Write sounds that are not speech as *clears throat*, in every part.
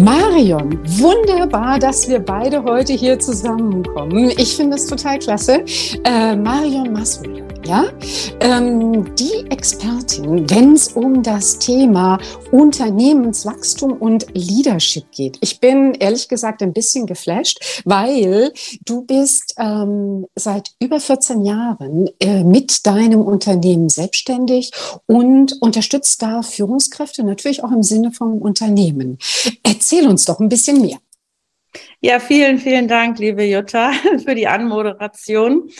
Marion, wunderbar, dass wir beide heute hier zusammenkommen. Ich finde es total klasse. Äh, Marion Maswuler, ja, ähm, die Expertin, wenn es um das Thema Unternehmenswachstum und Leadership geht. Ich bin ehrlich gesagt ein bisschen geflasht, weil du bist ähm, seit über 14 Jahren äh, mit deinem Unternehmen selbstständig und unterstützt da Führungskräfte natürlich auch im Sinne vom Unternehmen. Erzähl uns doch ein bisschen mehr. Ja, vielen, vielen Dank, liebe Jutta, *laughs* für die Anmoderation.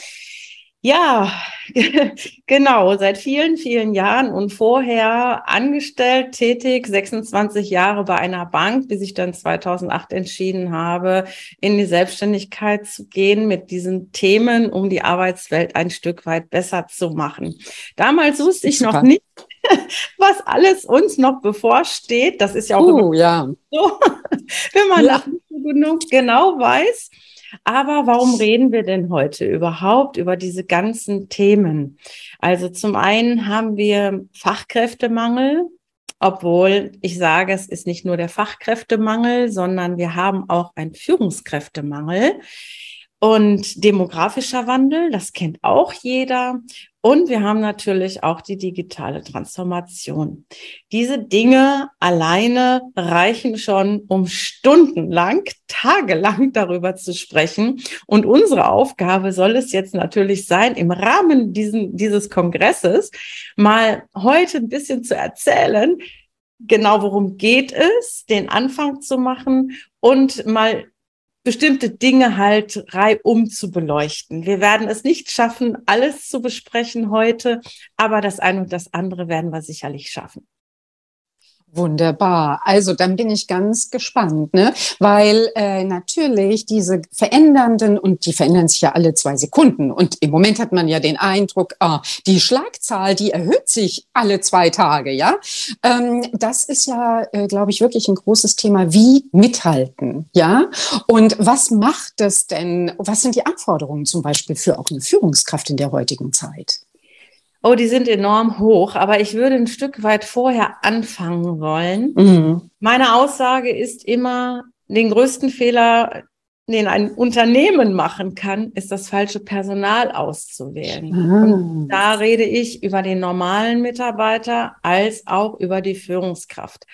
Ja, *laughs* genau, seit vielen, vielen Jahren und vorher angestellt, tätig, 26 Jahre bei einer Bank, bis ich dann 2008 entschieden habe, in die Selbstständigkeit zu gehen mit diesen Themen, um die Arbeitswelt ein Stück weit besser zu machen. Damals wusste ich Super. noch nicht, *laughs* was alles uns noch bevorsteht. Das ist ja auch uh, ja. so, *laughs* wenn man ja. genug genau weiß. Aber warum reden wir denn heute überhaupt über diese ganzen Themen? Also zum einen haben wir Fachkräftemangel, obwohl ich sage, es ist nicht nur der Fachkräftemangel, sondern wir haben auch einen Führungskräftemangel. Und demografischer Wandel, das kennt auch jeder. Und wir haben natürlich auch die digitale Transformation. Diese Dinge alleine reichen schon, um stundenlang, tagelang darüber zu sprechen. Und unsere Aufgabe soll es jetzt natürlich sein, im Rahmen diesen, dieses Kongresses mal heute ein bisschen zu erzählen, genau worum geht es, den Anfang zu machen und mal bestimmte Dinge halt reihum zu beleuchten. Wir werden es nicht schaffen, alles zu besprechen heute, aber das eine und das andere werden wir sicherlich schaffen. Wunderbar. Also dann bin ich ganz gespannt, ne? weil äh, natürlich diese verändernden und die verändern sich ja alle zwei Sekunden und im Moment hat man ja den Eindruck, ah, die Schlagzahl, die erhöht sich alle zwei Tage, ja. Ähm, das ist ja, äh, glaube ich, wirklich ein großes Thema. Wie mithalten, ja? Und was macht das denn? Was sind die Anforderungen zum Beispiel für auch eine Führungskraft in der heutigen Zeit? Oh, die sind enorm hoch, aber ich würde ein Stück weit vorher anfangen wollen. Mhm. Meine Aussage ist immer, den größten Fehler, den ein Unternehmen machen kann, ist das falsche Personal auszuwählen. Und da rede ich über den normalen Mitarbeiter als auch über die Führungskraft.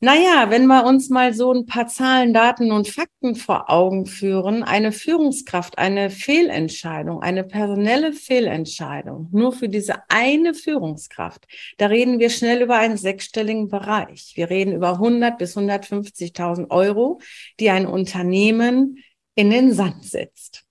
Naja, wenn wir uns mal so ein paar Zahlen, Daten und Fakten vor Augen führen, eine Führungskraft, eine Fehlentscheidung, eine personelle Fehlentscheidung, nur für diese eine Führungskraft, da reden wir schnell über einen sechsstelligen Bereich. Wir reden über 100 bis 150.000 Euro, die ein Unternehmen in den Sand setzt.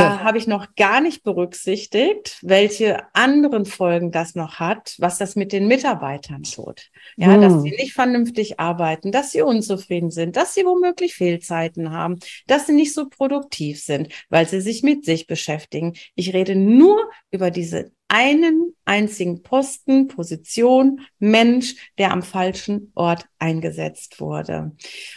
Da habe ich noch gar nicht berücksichtigt, welche anderen Folgen das noch hat, was das mit den Mitarbeitern tut. Ja, hm. dass sie nicht vernünftig arbeiten, dass sie unzufrieden sind, dass sie womöglich Fehlzeiten haben, dass sie nicht so produktiv sind, weil sie sich mit sich beschäftigen. Ich rede nur über diese einen einzigen Posten, Position, Mensch, der am falschen Ort eingesetzt wurde.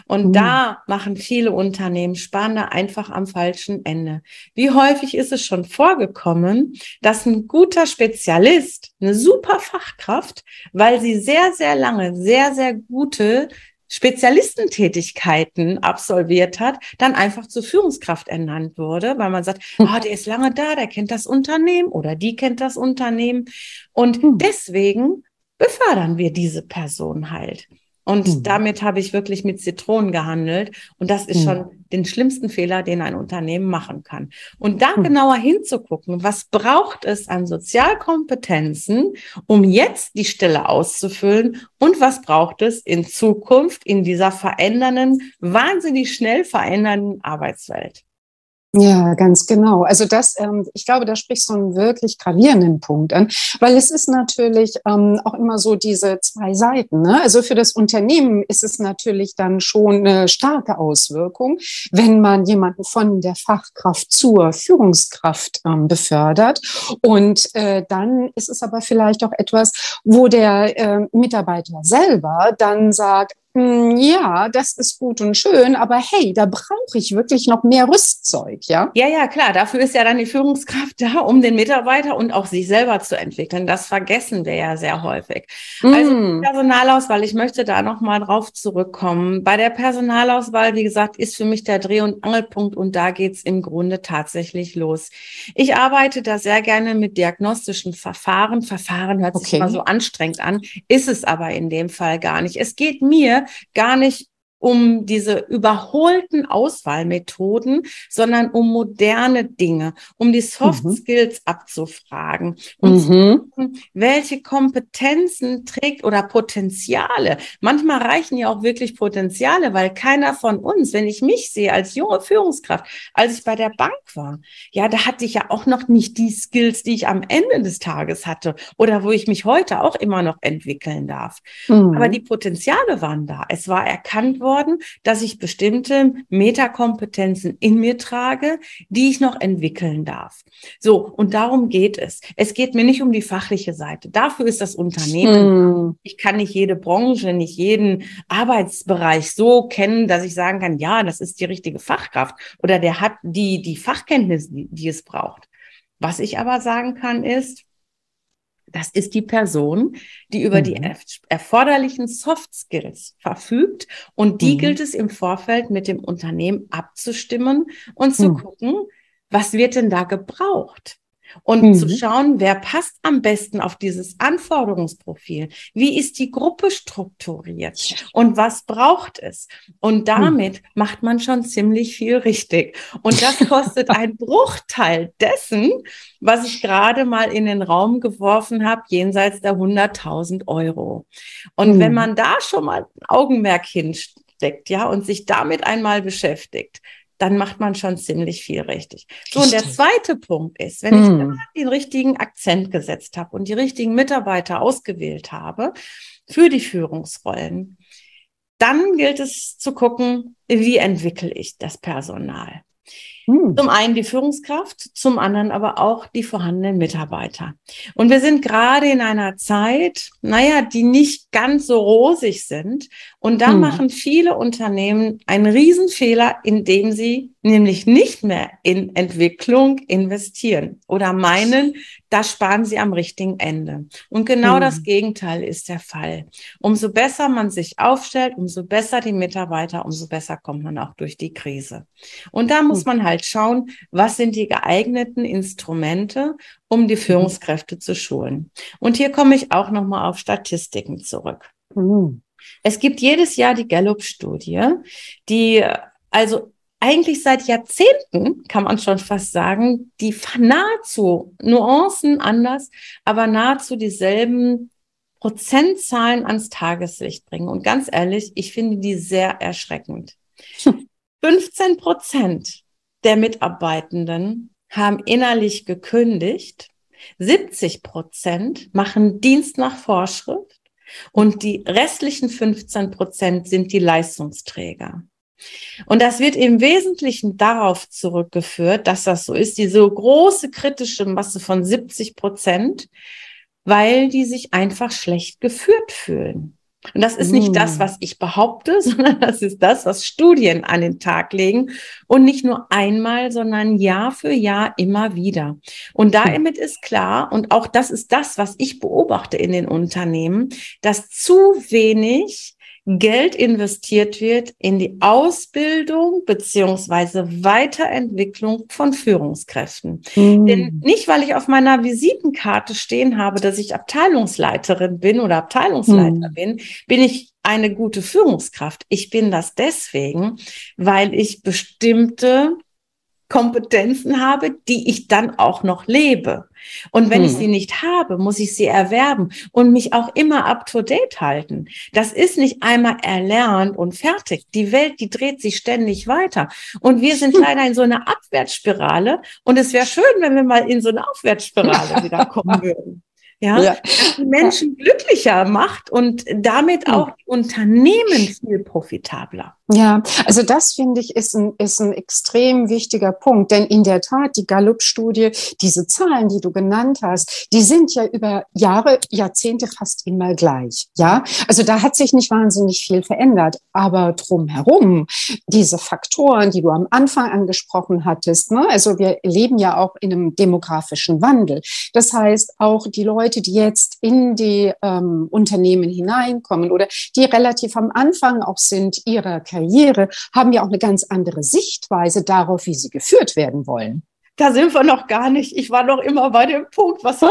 Und mhm. da machen viele Unternehmen Spanne einfach am falschen Ende. Wie häufig ist es schon vorgekommen, dass ein guter Spezialist, eine super Fachkraft, weil sie sehr, sehr lange, sehr, sehr gute Spezialistentätigkeiten absolviert hat, dann einfach zur Führungskraft ernannt wurde, weil man sagt, oh, der ist lange da, der kennt das Unternehmen oder die kennt das Unternehmen. Und hm. deswegen befördern wir diese Person halt. Und mhm. damit habe ich wirklich mit Zitronen gehandelt. Und das ist mhm. schon den schlimmsten Fehler, den ein Unternehmen machen kann. Und da mhm. genauer hinzugucken, was braucht es an Sozialkompetenzen, um jetzt die Stelle auszufüllen und was braucht es in Zukunft in dieser verändernden, wahnsinnig schnell verändernden Arbeitswelt. Ja, ganz genau. Also das, ähm, ich glaube, da sprichst du einen wirklich gravierenden Punkt an, weil es ist natürlich ähm, auch immer so diese zwei Seiten. Ne? Also für das Unternehmen ist es natürlich dann schon eine starke Auswirkung, wenn man jemanden von der Fachkraft zur Führungskraft ähm, befördert. Und äh, dann ist es aber vielleicht auch etwas, wo der äh, Mitarbeiter selber dann sagt, ja, das ist gut und schön, aber hey, da brauche ich wirklich noch mehr Rüstzeug, ja? Ja, ja, klar. Dafür ist ja dann die Führungskraft *laughs* da, um den Mitarbeiter und auch sich selber zu entwickeln. Das vergessen wir ja sehr häufig. Mm. Also Personalauswahl, ich möchte da nochmal drauf zurückkommen. Bei der Personalauswahl, wie gesagt, ist für mich der Dreh- und Angelpunkt und da geht's im Grunde tatsächlich los. Ich arbeite da sehr gerne mit diagnostischen Verfahren. Verfahren hört sich okay. immer so anstrengend an, ist es aber in dem Fall gar nicht. Es geht mir gar nicht um diese überholten Auswahlmethoden, sondern um moderne Dinge, um die Soft mhm. Skills abzufragen und mhm. zu gucken, welche Kompetenzen trägt oder Potenziale. Manchmal reichen ja auch wirklich Potenziale, weil keiner von uns, wenn ich mich sehe als junge Führungskraft, als ich bei der Bank war, ja, da hatte ich ja auch noch nicht die Skills, die ich am Ende des Tages hatte oder wo ich mich heute auch immer noch entwickeln darf. Mhm. Aber die Potenziale waren da. Es war erkannt worden, geworden, dass ich bestimmte Metakompetenzen in mir trage, die ich noch entwickeln darf. So, und darum geht es. Es geht mir nicht um die fachliche Seite. Dafür ist das Unternehmen. Hm. Ich kann nicht jede Branche, nicht jeden Arbeitsbereich so kennen, dass ich sagen kann, ja, das ist die richtige Fachkraft oder der hat die, die Fachkenntnis, die, die es braucht. Was ich aber sagen kann, ist, das ist die Person, die über mhm. die erforderlichen Soft Skills verfügt und die mhm. gilt es im Vorfeld mit dem Unternehmen abzustimmen und zu mhm. gucken, was wird denn da gebraucht? Und mhm. zu schauen, wer passt am besten auf dieses Anforderungsprofil? Wie ist die Gruppe strukturiert? Und was braucht es? Und mhm. damit mhm. macht man schon ziemlich viel richtig. Und das kostet *laughs* ein Bruchteil dessen, was ich gerade mal in den Raum geworfen habe, jenseits der 100.000 Euro. Und mhm. wenn man da schon mal ein Augenmerk hinsteckt, ja, und sich damit einmal beschäftigt, dann macht man schon ziemlich viel richtig. So, und der zweite Punkt ist, wenn ich hm. den richtigen Akzent gesetzt habe und die richtigen Mitarbeiter ausgewählt habe für die Führungsrollen, dann gilt es zu gucken, wie entwickle ich das Personal. Hm. Zum einen die Führungskraft, zum anderen aber auch die vorhandenen Mitarbeiter. Und wir sind gerade in einer Zeit, naja, die nicht ganz so rosig sind. Und da hm. machen viele Unternehmen einen Riesenfehler, indem sie nämlich nicht mehr in Entwicklung investieren oder meinen, da sparen sie am richtigen Ende. Und genau hm. das Gegenteil ist der Fall. Umso besser man sich aufstellt, umso besser die Mitarbeiter, umso besser kommt man auch durch die Krise. Und da muss hm. man halt schauen, was sind die geeigneten Instrumente, um die hm. Führungskräfte zu schulen. Und hier komme ich auch nochmal auf Statistiken zurück. Mhm. Es gibt jedes Jahr die Gallup-Studie, die also eigentlich seit Jahrzehnten, kann man schon fast sagen, die nahezu Nuancen anders, aber nahezu dieselben Prozentzahlen ans Tageslicht bringen. Und ganz ehrlich, ich finde die sehr erschreckend. *laughs* 15 Prozent der Mitarbeitenden haben innerlich gekündigt. 70 Prozent machen Dienst nach Vorschrift und die restlichen 15 Prozent sind die Leistungsträger. Und das wird im Wesentlichen darauf zurückgeführt, dass das so ist, diese große kritische Masse von 70 Prozent, weil die sich einfach schlecht geführt fühlen. Und das ist nicht das, was ich behaupte, *laughs* sondern das ist das, was Studien an den Tag legen. Und nicht nur einmal, sondern Jahr für Jahr immer wieder. Und damit ist klar, und auch das ist das, was ich beobachte in den Unternehmen, dass zu wenig Geld investiert wird in die Ausbildung beziehungsweise Weiterentwicklung von Führungskräften. Mhm. Denn nicht, weil ich auf meiner Visitenkarte stehen habe, dass ich Abteilungsleiterin bin oder Abteilungsleiter mhm. bin, bin ich eine gute Führungskraft. Ich bin das deswegen, weil ich bestimmte Kompetenzen habe, die ich dann auch noch lebe. Und wenn hm. ich sie nicht habe, muss ich sie erwerben und mich auch immer up to date halten. Das ist nicht einmal erlernt und fertig. Die Welt, die dreht sich ständig weiter. Und wir sind *laughs* leider in so einer Abwärtsspirale. Und es wäre schön, wenn wir mal in so eine Aufwärtsspirale *laughs* wieder kommen würden. Ja, ja. die Menschen glücklicher macht und damit hm. auch die Unternehmen viel profitabler. Ja, also das finde ich ist ein, ist ein extrem wichtiger Punkt, denn in der Tat, die Gallup-Studie, diese Zahlen, die du genannt hast, die sind ja über Jahre, Jahrzehnte fast immer gleich. Ja, also da hat sich nicht wahnsinnig viel verändert, aber drumherum, diese Faktoren, die du am Anfang angesprochen hattest, ne? also wir leben ja auch in einem demografischen Wandel. Das heißt, auch die Leute, die jetzt in die ähm, Unternehmen hineinkommen oder die relativ am Anfang auch sind ihrer Karriere haben ja auch eine ganz andere Sichtweise darauf, wie sie geführt werden wollen. Da sind wir noch gar nicht. Ich war noch immer bei dem Punkt, was oh.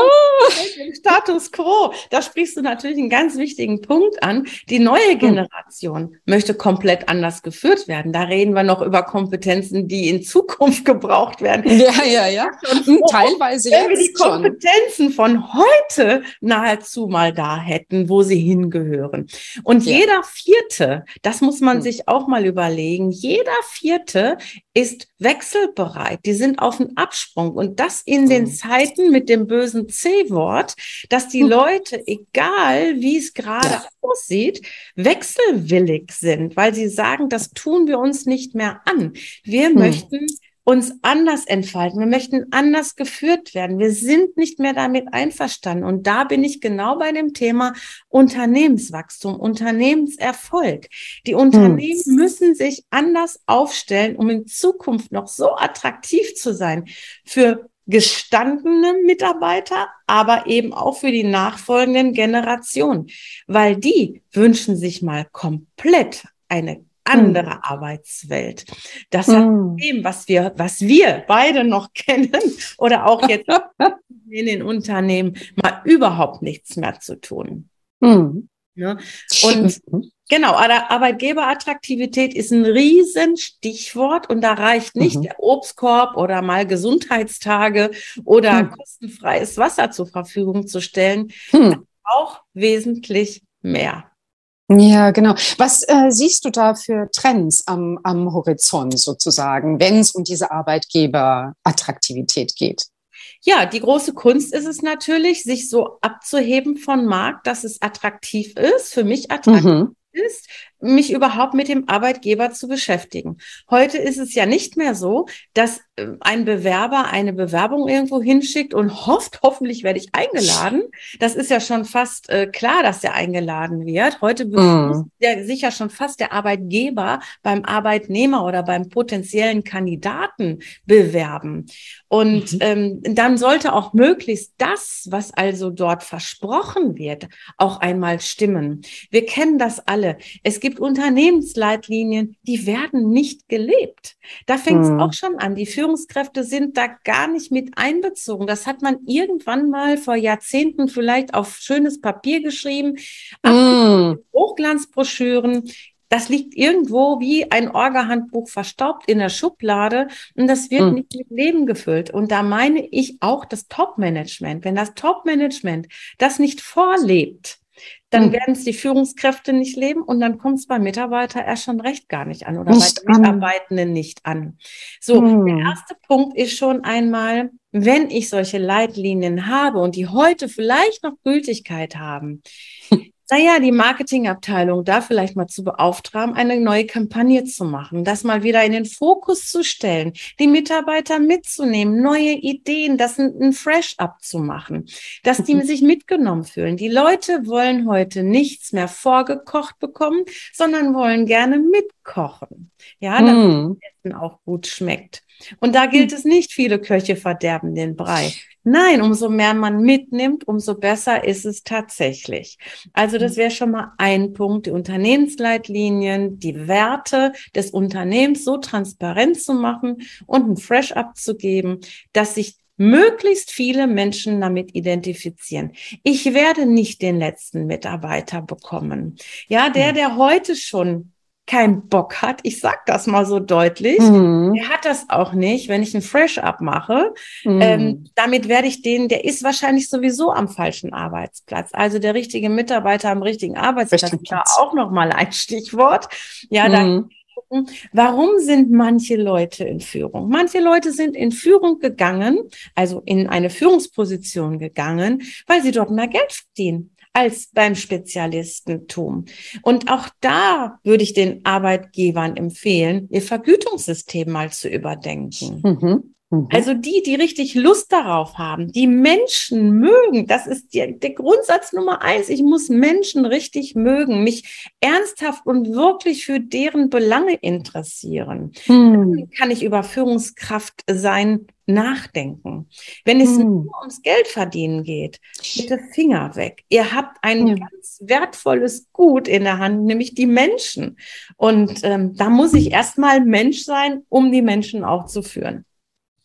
Status quo. Da sprichst du natürlich einen ganz wichtigen Punkt an. Die neue hm. Generation möchte komplett anders geführt werden. Da reden wir noch über Kompetenzen, die in Zukunft *laughs* gebraucht werden. Ja, ja, ja. Und hm, teilweise wenn wir die Kompetenzen schon. von heute nahezu mal da hätten, wo sie hingehören. Und ja. jeder Vierte, das muss man hm. sich auch mal überlegen, jeder Vierte ist wechselbereit. Die sind auf Absprung. Und das in den mhm. Zeiten mit dem bösen C-Wort, dass die hm. Leute, egal wie es gerade aussieht, wechselwillig sind, weil sie sagen, das tun wir uns nicht mehr an. Wir hm. möchten uns anders entfalten. Wir möchten anders geführt werden. Wir sind nicht mehr damit einverstanden. Und da bin ich genau bei dem Thema Unternehmenswachstum, Unternehmenserfolg. Die Unternehmen hm. müssen sich anders aufstellen, um in Zukunft noch so attraktiv zu sein für gestandene Mitarbeiter, aber eben auch für die nachfolgenden Generationen, weil die wünschen sich mal komplett eine andere hm. Arbeitswelt. Das hat hm. mit dem, was wir, was wir beide noch *laughs* kennen oder auch jetzt *laughs* in den Unternehmen mal überhaupt nichts mehr zu tun. Hm. Ne? Und mhm. genau, Arbeitgeberattraktivität ist ein Riesenstichwort und da reicht nicht mhm. der Obstkorb oder mal Gesundheitstage oder hm. kostenfreies Wasser zur Verfügung zu stellen. Hm. Auch wesentlich mehr. Ja, genau. Was äh, siehst du da für Trends am, am Horizont sozusagen, wenn es um diese Arbeitgeberattraktivität geht? Ja, die große Kunst ist es natürlich, sich so abzuheben von Markt, dass es attraktiv ist, für mich attraktiv mhm. ist, mich überhaupt mit dem Arbeitgeber zu beschäftigen. Heute ist es ja nicht mehr so, dass ein Bewerber eine Bewerbung irgendwo hinschickt und hofft, hoffentlich werde ich eingeladen. Das ist ja schon fast äh, klar, dass er eingeladen wird. Heute mm. der, sich ja schon fast der Arbeitgeber beim Arbeitnehmer oder beim potenziellen Kandidaten bewerben. Und mhm. ähm, dann sollte auch möglichst das, was also dort versprochen wird, auch einmal stimmen. Wir kennen das alle. Es gibt Unternehmensleitlinien, die werden nicht gelebt. Da fängt es hm. auch schon an. Die Führungskräfte sind da gar nicht mit einbezogen. Das hat man irgendwann mal vor Jahrzehnten vielleicht auf schönes Papier geschrieben, hm. Hochglanzbroschüren. Das liegt irgendwo wie ein Orga-Handbuch verstaubt in der Schublade und das wird hm. nicht mit Leben gefüllt. Und da meine ich auch das Top-Management. Wenn das Top-Management das nicht vorlebt, dann mhm. werden es die Führungskräfte nicht leben und dann kommt es beim Mitarbeiter erst schon recht gar nicht an oder nicht bei den Mitarbeitenden nicht an. So, mhm. der erste Punkt ist schon einmal, wenn ich solche Leitlinien habe und die heute vielleicht noch Gültigkeit haben, *laughs* naja, die Marketingabteilung da vielleicht mal zu beauftragen, eine neue Kampagne zu machen, das mal wieder in den Fokus zu stellen, die Mitarbeiter mitzunehmen, neue Ideen, das ein, ein Fresh-up zu machen, dass die sich mitgenommen fühlen. Die Leute wollen heute nichts mehr vorgekocht bekommen, sondern wollen gerne mitkochen. Ja, damit mm. Auch gut schmeckt. Und da gilt es nicht, viele Köche verderben den Brei. Nein, umso mehr man mitnimmt, umso besser ist es tatsächlich. Also das wäre schon mal ein Punkt, die Unternehmensleitlinien, die Werte des Unternehmens so transparent zu machen und ein Fresh-up zu geben, dass sich möglichst viele Menschen damit identifizieren. Ich werde nicht den letzten Mitarbeiter bekommen. Ja, der, hm. der heute schon keinen Bock hat, ich sag das mal so deutlich, mhm. der hat das auch nicht, wenn ich ein Fresh-Up mache. Mhm. Ähm, damit werde ich den, der ist wahrscheinlich sowieso am falschen Arbeitsplatz. Also der richtige Mitarbeiter am richtigen Arbeitsplatz, Richtig. da auch nochmal ein Stichwort. Ja, mhm. dann Warum sind manche Leute in Führung? Manche Leute sind in Führung gegangen, also in eine Führungsposition gegangen, weil sie dort mehr Geld verdienen als beim Spezialistentum. Und auch da würde ich den Arbeitgebern empfehlen, ihr Vergütungssystem mal zu überdenken. Mhm. Mhm. Also die, die richtig Lust darauf haben, die Menschen mögen, das ist der, der Grundsatz Nummer eins. Ich muss Menschen richtig mögen, mich ernsthaft und wirklich für deren Belange interessieren. Mhm. Dann kann ich über Führungskraft sein nachdenken. Wenn es mhm. nur ums Geld verdienen geht, bitte Finger weg. Ihr habt ein ja. ganz wertvolles Gut in der Hand, nämlich die Menschen. Und ähm, da muss ich erstmal Mensch sein, um die Menschen auch zu führen.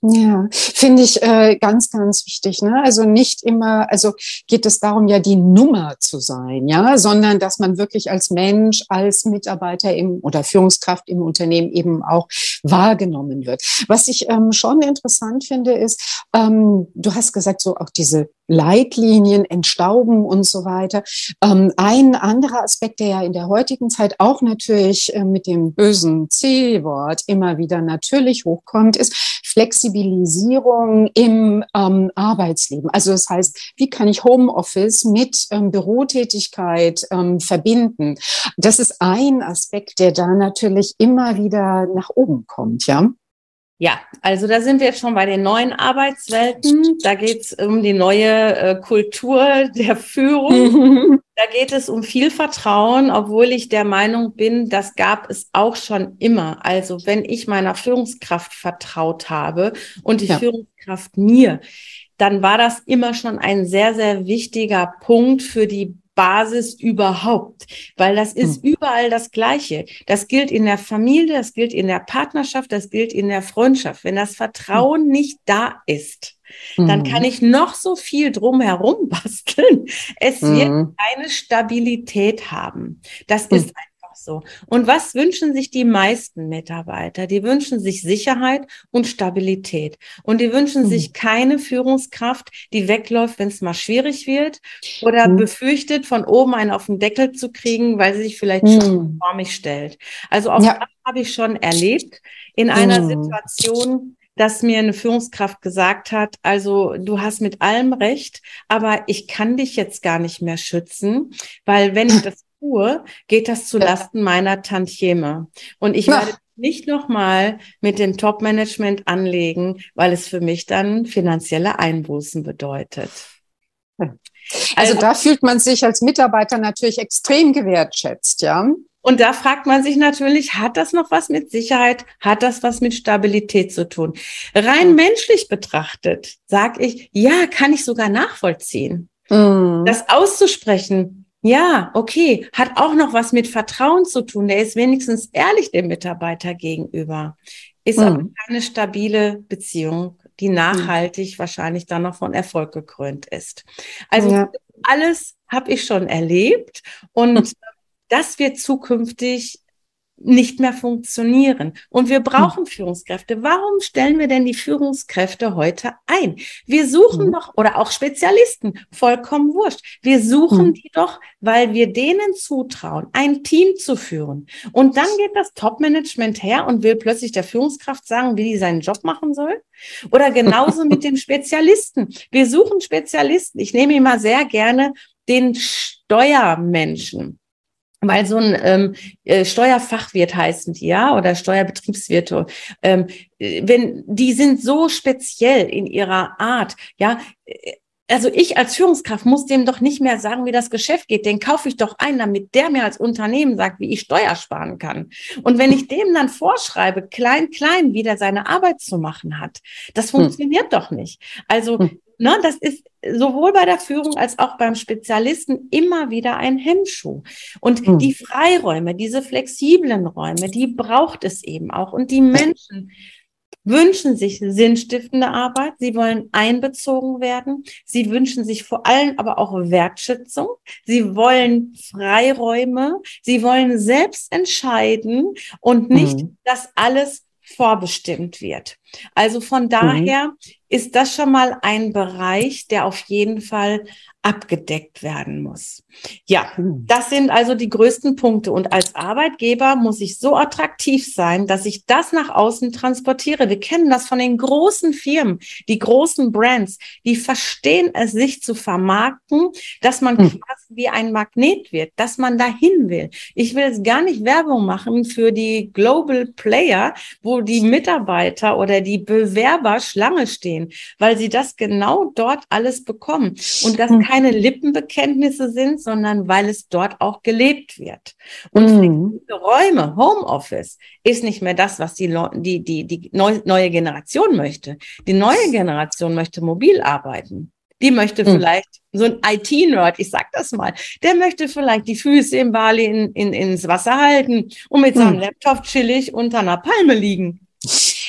Ja, finde ich äh, ganz, ganz wichtig. Ne? Also nicht immer, also geht es darum, ja die Nummer zu sein, ja, sondern dass man wirklich als Mensch, als Mitarbeiter im oder Führungskraft im Unternehmen eben auch wahrgenommen wird. Was ich ähm, schon interessant finde, ist, ähm, du hast gesagt, so auch diese Leitlinien, Entstauben und so weiter. Ähm, ein anderer Aspekt, der ja in der heutigen Zeit auch natürlich äh, mit dem bösen C-Wort immer wieder natürlich hochkommt, ist Flexibilisierung im ähm, Arbeitsleben. Also das heißt, wie kann ich Homeoffice mit ähm, Bürotätigkeit ähm, verbinden? Das ist ein Aspekt, der da natürlich immer wieder nach oben kommt, ja. Ja, also da sind wir jetzt schon bei den neuen Arbeitswelten. Da geht es um die neue äh, Kultur der Führung. *laughs* da geht es um viel Vertrauen, obwohl ich der Meinung bin, das gab es auch schon immer. Also wenn ich meiner Führungskraft vertraut habe und die ja. Führungskraft mir, dann war das immer schon ein sehr, sehr wichtiger Punkt für die Basis überhaupt, weil das ist hm. überall das Gleiche. Das gilt in der Familie, das gilt in der Partnerschaft, das gilt in der Freundschaft. Wenn das Vertrauen hm. nicht da ist, dann kann hm. ich noch so viel drumherum *laughs* basteln. Es wird hm. keine Stabilität haben. Das ist hm. ein so. Und was wünschen sich die meisten Mitarbeiter? Die wünschen sich Sicherheit und Stabilität. Und die wünschen mhm. sich keine Führungskraft, die wegläuft, wenn es mal schwierig wird oder mhm. befürchtet, von oben einen auf den Deckel zu kriegen, weil sie sich vielleicht mhm. schon vor mich stellt. Also auch ja. das habe ich schon erlebt in einer mhm. Situation, dass mir eine Führungskraft gesagt hat, also du hast mit allem recht, aber ich kann dich jetzt gar nicht mehr schützen, weil wenn ich *clears throat* das tue, geht das zu Lasten meiner Tantieme. Und ich werde nicht nochmal mit dem Top-Management anlegen, weil es für mich dann finanzielle Einbußen bedeutet. Also, also da fühlt man sich als Mitarbeiter natürlich extrem gewertschätzt, ja. Und da fragt man sich natürlich, hat das noch was mit Sicherheit? Hat das was mit Stabilität zu tun? Rein mhm. menschlich betrachtet, sage ich, ja, kann ich sogar nachvollziehen. Mhm. Das auszusprechen, ja, okay, hat auch noch was mit Vertrauen zu tun. Der ist wenigstens ehrlich dem Mitarbeiter gegenüber. Ist mhm. aber keine stabile Beziehung, die hm. nachhaltig mhm. wahrscheinlich dann noch von Erfolg gekrönt ist. Also ja. alles habe ich schon erlebt und *laughs* das wird zukünftig nicht mehr funktionieren. Und wir hm. brauchen Führungskräfte. Warum stellen wir denn die Führungskräfte heute ein? Wir suchen mhm. doch, oder auch Spezialisten, vollkommen wurscht. Wir suchen mhm. die doch, weil wir denen zutrauen, ein Team zu führen. Und dann geht das Top-Management her und will plötzlich der Führungskraft sagen, wie die seinen Job machen soll. Oder genauso mit dem *laughs* Spezialisten. Wir suchen Spezialisten. Ich nehme immer sehr gerne den Steuermenschen weil so ein ähm, äh, Steuerfachwirt heißen die, ja, oder Steuerbetriebswirte, ähm, wenn die sind so speziell in ihrer Art, ja. Also ich als Führungskraft muss dem doch nicht mehr sagen, wie das Geschäft geht. Den kaufe ich doch ein, damit der mir als Unternehmen sagt, wie ich Steuer sparen kann. Und wenn ich dem dann vorschreibe, klein, klein, wie der seine Arbeit zu machen hat, das hm. funktioniert hm. doch nicht. Also hm ne, das ist sowohl bei der Führung als auch beim Spezialisten immer wieder ein Hemmschuh. Und mhm. die Freiräume, diese flexiblen Räume, die braucht es eben auch. Und die Menschen wünschen sich sinnstiftende Arbeit, sie wollen einbezogen werden, sie wünschen sich vor allem aber auch Wertschätzung, sie wollen Freiräume, sie wollen selbst entscheiden und nicht, mhm. dass alles vorbestimmt wird. Also von mhm. daher mhm. ist das schon mal ein Bereich, der auf jeden Fall abgedeckt werden muss. Ja, hm. das sind also die größten Punkte. Und als Arbeitgeber muss ich so attraktiv sein, dass ich das nach außen transportiere. Wir kennen das von den großen Firmen, die großen Brands, die verstehen es, sich zu vermarkten, dass man hm. quasi wie ein Magnet wird, dass man dahin will. Ich will jetzt gar nicht Werbung machen für die Global Player, wo die Mitarbeiter oder die Bewerber Schlange stehen, weil sie das genau dort alles bekommen. Und das hm keine Lippenbekenntnisse sind, sondern weil es dort auch gelebt wird. Und mhm. Räume, Homeoffice, ist nicht mehr das, was die, die, die, die neue Generation möchte. Die neue Generation möchte mobil arbeiten. Die möchte mhm. vielleicht so ein IT-Nerd, ich sag das mal, der möchte vielleicht die Füße im Bali in, in, ins Wasser halten und mit mhm. seinem Laptop chillig unter einer Palme liegen.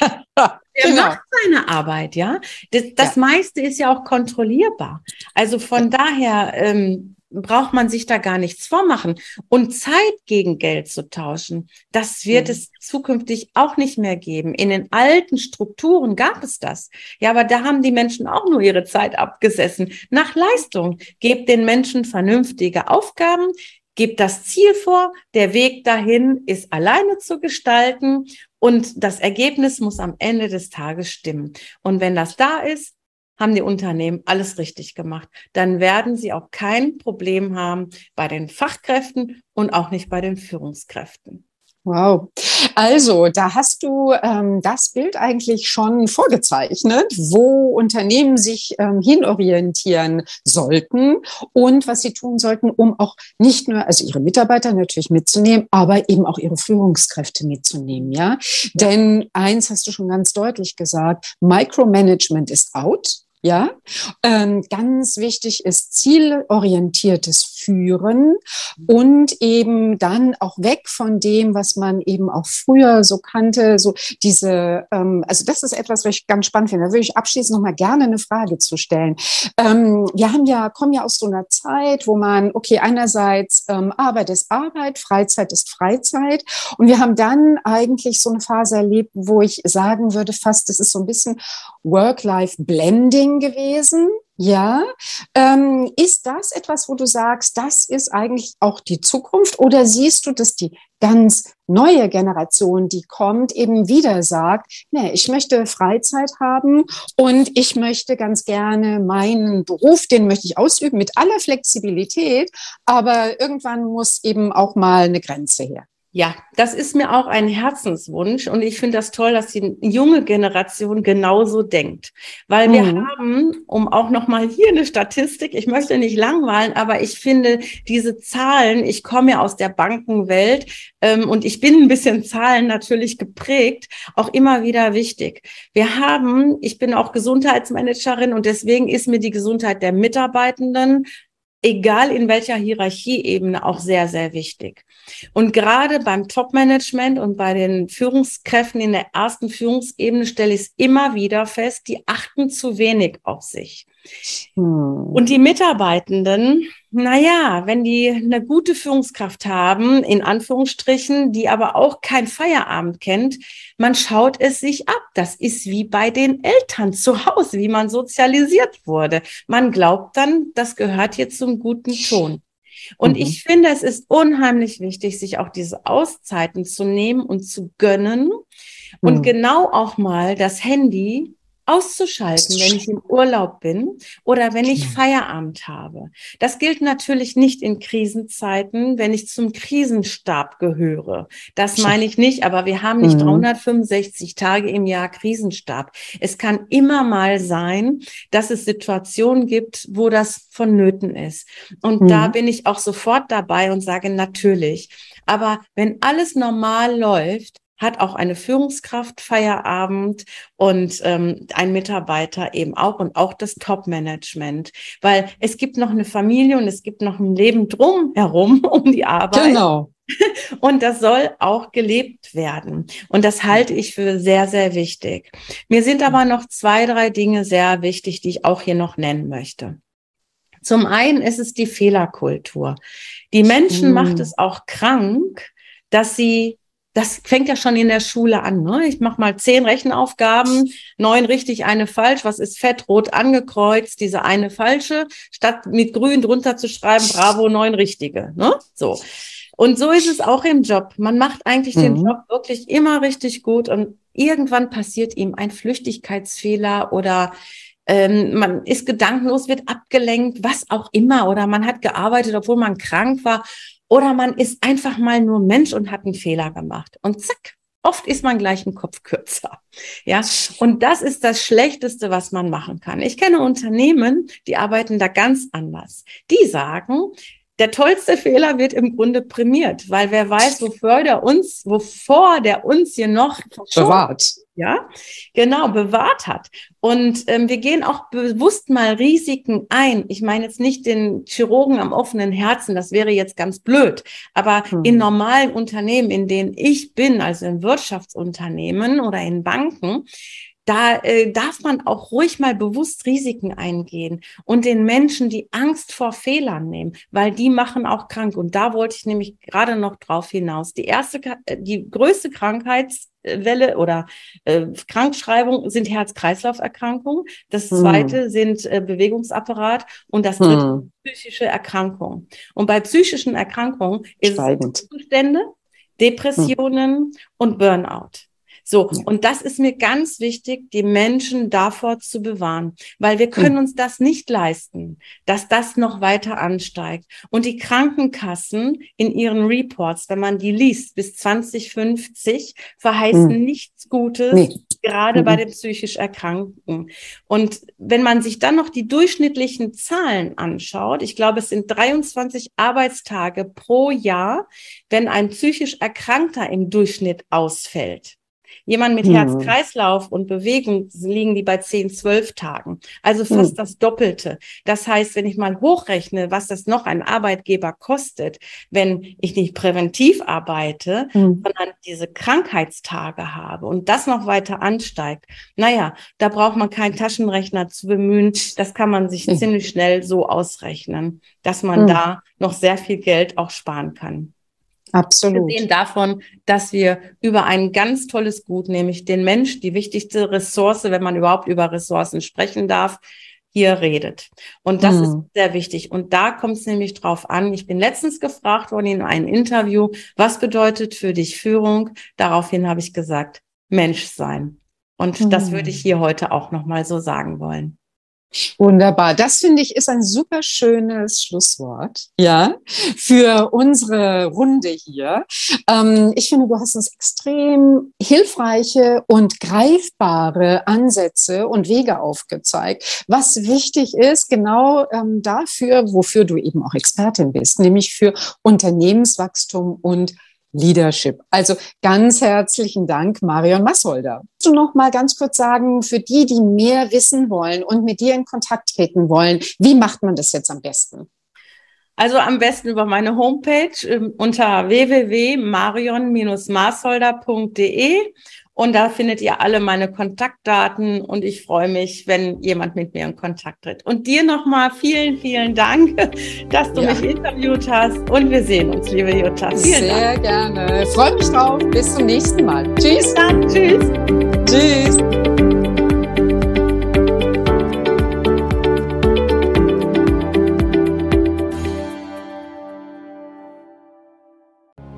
Der *laughs* genau. macht seine Arbeit, ja. Das, das ja. meiste ist ja auch kontrollierbar. Also von daher ähm, braucht man sich da gar nichts vormachen. Und Zeit gegen Geld zu tauschen, das wird mhm. es zukünftig auch nicht mehr geben. In den alten Strukturen gab es das. Ja, aber da haben die Menschen auch nur ihre Zeit abgesessen. Nach Leistung. Gebt den Menschen vernünftige Aufgaben, gebt das Ziel vor, der Weg dahin ist alleine zu gestalten und das Ergebnis muss am Ende des Tages stimmen. Und wenn das da ist, haben die Unternehmen alles richtig gemacht. Dann werden sie auch kein Problem haben bei den Fachkräften und auch nicht bei den Führungskräften. Wow. Also, da hast du ähm, das Bild eigentlich schon vorgezeichnet, wo Unternehmen sich ähm, hinorientieren sollten und was sie tun sollten, um auch nicht nur, also ihre Mitarbeiter natürlich mitzunehmen, aber eben auch ihre Führungskräfte mitzunehmen, ja. Denn eins hast du schon ganz deutlich gesagt, Micromanagement ist out. Ja, ähm, ganz wichtig ist zielorientiertes Führen und eben dann auch weg von dem, was man eben auch früher so kannte, so diese, ähm, also das ist etwas, was ich ganz spannend finde. Da würde ich abschließend noch mal gerne eine Frage zu stellen. Ähm, wir haben ja, kommen ja aus so einer Zeit, wo man, okay, einerseits ähm, Arbeit ist Arbeit, Freizeit ist Freizeit und wir haben dann eigentlich so eine Phase erlebt, wo ich sagen würde, fast, das ist so ein bisschen Work-Life-Blending gewesen. Ja, ähm, ist das etwas, wo du sagst, das ist eigentlich auch die Zukunft? Oder siehst du, dass die ganz neue Generation, die kommt, eben wieder sagt, nee, ich möchte Freizeit haben und ich möchte ganz gerne meinen Beruf, den möchte ich ausüben mit aller Flexibilität, aber irgendwann muss eben auch mal eine Grenze her. Ja, das ist mir auch ein Herzenswunsch und ich finde das toll, dass die junge Generation genauso denkt, weil mhm. wir haben, um auch noch mal hier eine Statistik, ich möchte nicht langweilen, aber ich finde diese Zahlen, ich komme ja aus der Bankenwelt ähm, und ich bin ein bisschen Zahlen natürlich geprägt, auch immer wieder wichtig. Wir haben, ich bin auch Gesundheitsmanagerin und deswegen ist mir die Gesundheit der Mitarbeitenden egal in welcher Hierarchieebene, auch sehr, sehr wichtig. Und gerade beim Top-Management und bei den Führungskräften in der ersten Führungsebene stelle ich es immer wieder fest, die achten zu wenig auf sich. Hm. Und die Mitarbeitenden, naja, wenn die eine gute Führungskraft haben, in Anführungsstrichen, die aber auch kein Feierabend kennt, man schaut es sich ab. Das ist wie bei den Eltern zu Hause, wie man sozialisiert wurde. Man glaubt dann, das gehört jetzt zum guten Ton. Und mhm. ich finde, es ist unheimlich wichtig, sich auch diese Auszeiten zu nehmen und zu gönnen und mhm. genau auch mal das Handy auszuschalten, wenn ich im Urlaub bin oder wenn ich Feierabend habe. Das gilt natürlich nicht in Krisenzeiten, wenn ich zum Krisenstab gehöre. Das meine ich nicht, aber wir haben nicht mhm. 365 Tage im Jahr Krisenstab. Es kann immer mal sein, dass es Situationen gibt, wo das vonnöten ist. Und mhm. da bin ich auch sofort dabei und sage natürlich. Aber wenn alles normal läuft, hat auch eine Führungskraft Feierabend und ähm, ein Mitarbeiter eben auch und auch das Top-Management, weil es gibt noch eine Familie und es gibt noch ein Leben drum herum *laughs* um die Arbeit. Genau. *laughs* Und das soll auch gelebt werden. Und das halte ich für sehr, sehr wichtig. Mir sind aber noch zwei, drei Dinge sehr wichtig, die ich auch hier noch nennen möchte. Zum einen ist es die Fehlerkultur. Die Menschen mm. macht es auch krank, dass sie das fängt ja schon in der Schule an. Ne? Ich mache mal zehn Rechenaufgaben, neun richtig, eine falsch. Was ist fett, rot angekreuzt? Diese eine falsche, statt mit grün drunter zu schreiben, bravo, neun richtige. Ne? So. Und so ist es auch im Job. Man macht eigentlich mhm. den Job wirklich immer richtig gut und irgendwann passiert ihm ein Flüchtigkeitsfehler oder ähm, man ist gedankenlos, wird abgelenkt, was auch immer, oder man hat gearbeitet, obwohl man krank war, oder man ist einfach mal nur Mensch und hat einen Fehler gemacht. Und zack, oft ist man gleich ein Kopf kürzer. Ja, und das ist das Schlechteste, was man machen kann. Ich kenne Unternehmen, die arbeiten da ganz anders. Die sagen, der tollste Fehler wird im Grunde prämiert, weil wer weiß, wofür der uns, wovor der uns hier noch bewahrt. Ja, genau, bewahrt hat. Und ähm, wir gehen auch bewusst mal Risiken ein. Ich meine jetzt nicht den Chirurgen am offenen Herzen, das wäre jetzt ganz blöd. Aber hm. in normalen Unternehmen, in denen ich bin, also in Wirtschaftsunternehmen oder in Banken, da äh, darf man auch ruhig mal bewusst Risiken eingehen und den Menschen die Angst vor Fehlern nehmen, weil die machen auch krank. Und da wollte ich nämlich gerade noch drauf hinaus. Die erste, äh, die größte Krankheitswelle oder äh, Krankschreibung sind Herz-Kreislauf-Erkrankungen. Das hm. zweite hm. sind äh, Bewegungsapparat und das dritte hm. psychische Erkrankungen. Und bei psychischen Erkrankungen ist es Zustände, Depressionen hm. und Burnout. So, und das ist mir ganz wichtig, die Menschen davor zu bewahren, weil wir können uns das nicht leisten, dass das noch weiter ansteigt. Und die Krankenkassen in ihren Reports, wenn man die liest, bis 2050 verheißen mhm. nichts Gutes. Nee gerade mhm. bei den psychisch Erkrankten. Und wenn man sich dann noch die durchschnittlichen Zahlen anschaut, ich glaube, es sind 23 Arbeitstage pro Jahr, wenn ein psychisch Erkrankter im Durchschnitt ausfällt. Jemand mit mhm. Herz-Kreislauf und Bewegung liegen die bei 10, 12 Tagen. Also fast mhm. das Doppelte. Das heißt, wenn ich mal hochrechne, was das noch ein Arbeitgeber kostet, wenn ich nicht präventiv arbeite, mhm. sondern diese Krankheitstage habe und das noch weiter ansteigt, naja, da braucht man keinen Taschenrechner zu bemühen. Das kann man sich ziemlich schnell so ausrechnen, dass man da noch sehr viel Geld auch sparen kann. Absolut. Wir sehen davon, dass wir über ein ganz tolles Gut, nämlich den Mensch, die wichtigste Ressource, wenn man überhaupt über Ressourcen sprechen darf, hier redet. Und das hm. ist sehr wichtig. Und da kommt es nämlich drauf an. Ich bin letztens gefragt worden in einem Interview, was bedeutet für dich Führung? Daraufhin habe ich gesagt, Mensch sein. Und hm. das würde ich hier heute auch nochmal so sagen wollen. Wunderbar. Das finde ich ist ein super schönes Schlusswort, ja, für unsere Runde hier. Ähm, ich finde, du hast uns extrem hilfreiche und greifbare Ansätze und Wege aufgezeigt, was wichtig ist, genau ähm, dafür, wofür du eben auch Expertin bist, nämlich für Unternehmenswachstum und Leadership. Also ganz herzlichen Dank, Marion Massolder. Du noch mal ganz kurz sagen, für die, die mehr wissen wollen und mit dir in Kontakt treten wollen, wie macht man das jetzt am besten? Also am besten über meine Homepage ähm, unter www.marion-marsholder.de und da findet ihr alle meine Kontaktdaten und ich freue mich, wenn jemand mit mir in Kontakt tritt. Und dir nochmal vielen, vielen Dank, *laughs* dass du ja. mich interviewt hast und wir sehen uns, liebe Jutta. Vielen Sehr Dank. gerne. Freue mich drauf. Bis zum nächsten Mal. Tschüss. Bis dann. Tschüss. Tschüss.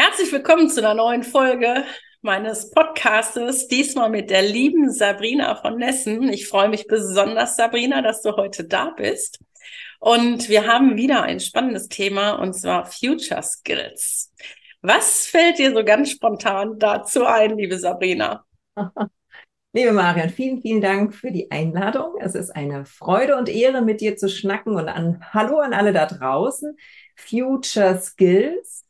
Herzlich willkommen zu einer neuen Folge meines Podcastes, diesmal mit der lieben Sabrina von Nessen. Ich freue mich besonders, Sabrina, dass du heute da bist. Und wir haben wieder ein spannendes Thema, und zwar Future Skills. Was fällt dir so ganz spontan dazu ein, liebe Sabrina? *laughs* Liebe Marion, vielen, vielen Dank für die Einladung. Es ist eine Freude und Ehre, mit dir zu schnacken und an Hallo an alle da draußen. Future Skills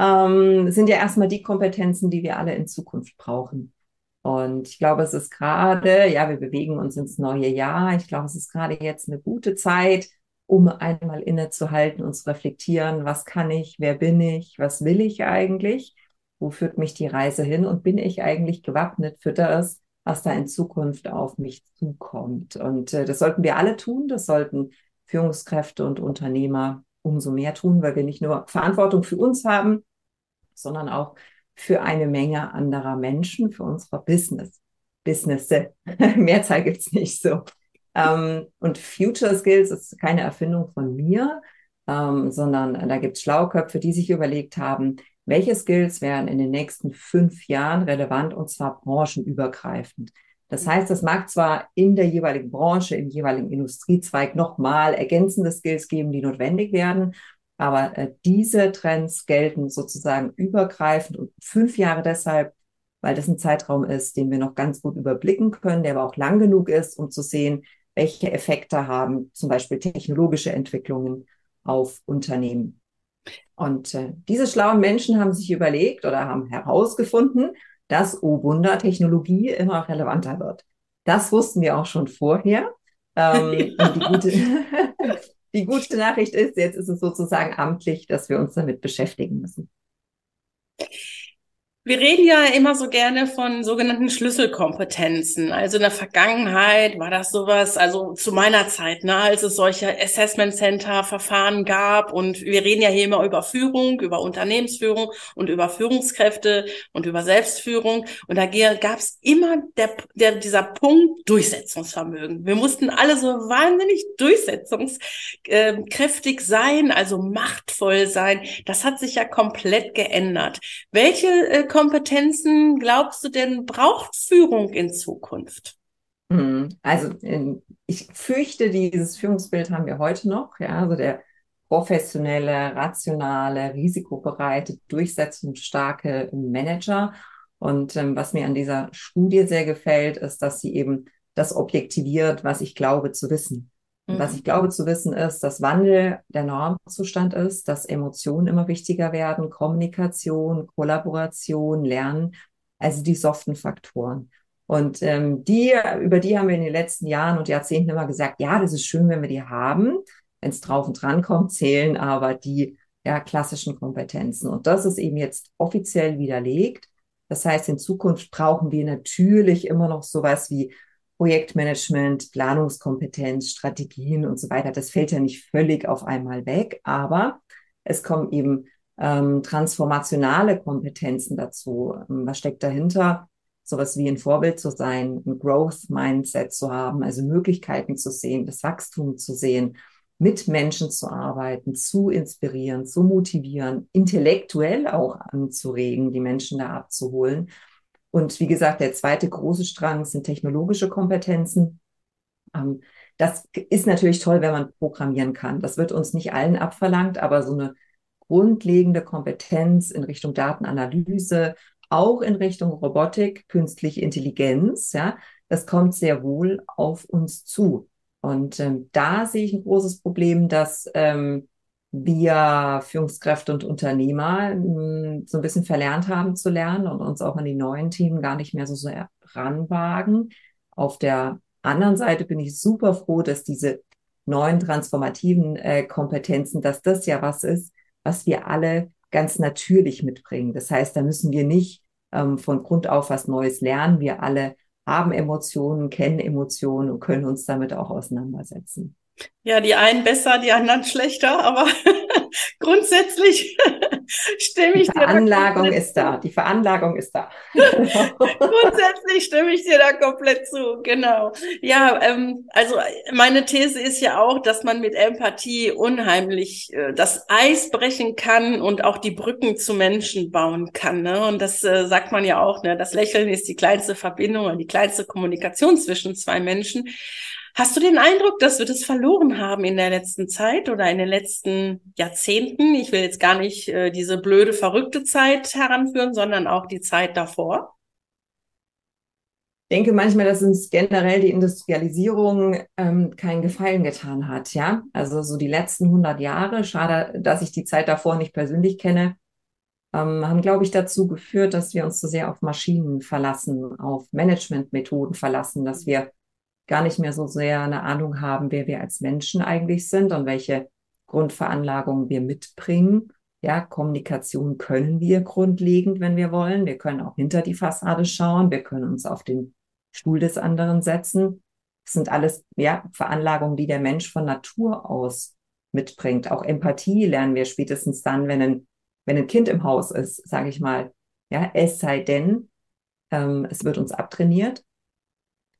ähm, sind ja erstmal die Kompetenzen, die wir alle in Zukunft brauchen. Und ich glaube, es ist gerade, ja, wir bewegen uns ins neue Jahr. Ich glaube, es ist gerade jetzt eine gute Zeit, um einmal innezuhalten und zu reflektieren, was kann ich, wer bin ich, was will ich eigentlich, wo führt mich die Reise hin und bin ich eigentlich gewappnet für das, was da in Zukunft auf mich zukommt. Und äh, das sollten wir alle tun, das sollten Führungskräfte und Unternehmer umso mehr tun, weil wir nicht nur Verantwortung für uns haben, sondern auch für eine Menge anderer Menschen, für unsere Business. Businesse. *laughs* Mehrzahl gibt's nicht so. Ähm, und Future Skills ist keine Erfindung von mir, ähm, sondern da gibt's Schlauköpfe, die sich überlegt haben, welche Skills werden in den nächsten fünf Jahren relevant und zwar branchenübergreifend. Das heißt, es mag zwar in der jeweiligen Branche, im jeweiligen Industriezweig nochmal ergänzende Skills geben, die notwendig werden, aber äh, diese Trends gelten sozusagen übergreifend und fünf Jahre deshalb, weil das ein Zeitraum ist, den wir noch ganz gut überblicken können, der aber auch lang genug ist, um zu sehen, welche Effekte haben zum Beispiel technologische Entwicklungen auf Unternehmen. Und äh, diese schlauen Menschen haben sich überlegt oder haben herausgefunden, dass, oh Wunder, Technologie immer relevanter wird. Das wussten wir auch schon vorher. Ähm, und die gute, *laughs* *laughs* die gute Nachricht ist, jetzt ist es sozusagen amtlich, dass wir uns damit beschäftigen müssen. Wir reden ja immer so gerne von sogenannten Schlüsselkompetenzen. Also in der Vergangenheit war das sowas, also zu meiner Zeit, ne, als es solche Assessment Center Verfahren gab und wir reden ja hier immer über Führung, über Unternehmensführung und über Führungskräfte und über Selbstführung und da gab es immer der, der, dieser Punkt Durchsetzungsvermögen. Wir mussten alle so wahnsinnig durchsetzungskräftig sein, also machtvoll sein. Das hat sich ja komplett geändert. Welche äh, Kompetenzen glaubst du denn braucht Führung in Zukunft? Hm, also ich fürchte, dieses Führungsbild haben wir heute noch. Ja, also der professionelle, rationale, risikobereite, durchsetzungsstarke Manager. Und ähm, was mir an dieser Studie sehr gefällt, ist, dass sie eben das objektiviert, was ich glaube zu wissen. Mhm. Was ich glaube zu wissen ist, dass Wandel der Normzustand ist, dass Emotionen immer wichtiger werden, Kommunikation, Kollaboration, Lernen, also die soften Faktoren. Und ähm, die, über die haben wir in den letzten Jahren und Jahrzehnten immer gesagt, ja, das ist schön, wenn wir die haben. Wenn es drauf und dran kommt, *laughs* zählen aber die ja, klassischen Kompetenzen. Und das ist eben jetzt offiziell widerlegt. Das heißt, in Zukunft brauchen wir natürlich immer noch sowas wie Projektmanagement, Planungskompetenz, Strategien und so weiter. Das fällt ja nicht völlig auf einmal weg, aber es kommen eben ähm, transformationale Kompetenzen dazu. Ähm, was steckt dahinter? Sowas wie ein Vorbild zu sein, ein Growth-Mindset zu haben, also Möglichkeiten zu sehen, das Wachstum zu sehen, mit Menschen zu arbeiten, zu inspirieren, zu motivieren, intellektuell auch anzuregen, die Menschen da abzuholen und wie gesagt, der zweite große Strang sind technologische Kompetenzen. Ähm, das ist natürlich toll, wenn man programmieren kann. Das wird uns nicht allen abverlangt, aber so eine grundlegende Kompetenz in Richtung Datenanalyse, auch in Richtung Robotik, künstliche Intelligenz, ja, das kommt sehr wohl auf uns zu. Und ähm, da sehe ich ein großes Problem, dass ähm, wir Führungskräfte und Unternehmer hm, so ein bisschen verlernt haben zu lernen und uns auch an die neuen Themen gar nicht mehr so sehr ranwagen. Auf der anderen Seite bin ich super froh, dass diese neuen transformativen äh, Kompetenzen, dass das ja was ist, was wir alle ganz natürlich mitbringen. Das heißt, da müssen wir nicht ähm, von Grund auf was Neues lernen. Wir alle haben Emotionen, kennen Emotionen und können uns damit auch auseinandersetzen. Ja, die einen besser, die anderen schlechter, aber *laughs* grundsätzlich *laughs* stimme ich dir. Die Veranlagung ist da. Die Veranlagung *laughs* ist da. grundsätzlich stimme ich dir da komplett zu. Genau. Ja, ähm, also meine These ist ja auch, dass man mit Empathie unheimlich äh, das Eis brechen kann und auch die Brücken zu Menschen bauen kann. Ne? Und das äh, sagt man ja auch. Ne? Das Lächeln ist die kleinste Verbindung und die kleinste Kommunikation zwischen zwei Menschen. Hast du den Eindruck, dass wir das verloren haben in der letzten Zeit oder in den letzten Jahrzehnten? Ich will jetzt gar nicht äh, diese blöde, verrückte Zeit heranführen, sondern auch die Zeit davor. Ich denke manchmal, dass uns generell die Industrialisierung ähm, keinen Gefallen getan hat. Ja, also so die letzten 100 Jahre. Schade, dass ich die Zeit davor nicht persönlich kenne. ähm, haben, glaube ich, dazu geführt, dass wir uns zu so sehr auf Maschinen verlassen, auf Managementmethoden verlassen, dass wir gar nicht mehr so sehr eine Ahnung haben, wer wir als Menschen eigentlich sind und welche Grundveranlagungen wir mitbringen. Ja, Kommunikation können wir grundlegend, wenn wir wollen. Wir können auch hinter die Fassade schauen. Wir können uns auf den Stuhl des anderen setzen. Das sind alles ja, Veranlagungen, die der Mensch von Natur aus mitbringt. Auch Empathie lernen wir spätestens dann, wenn ein, wenn ein Kind im Haus ist, sage ich mal. Ja, es sei denn, ähm, es wird uns abtrainiert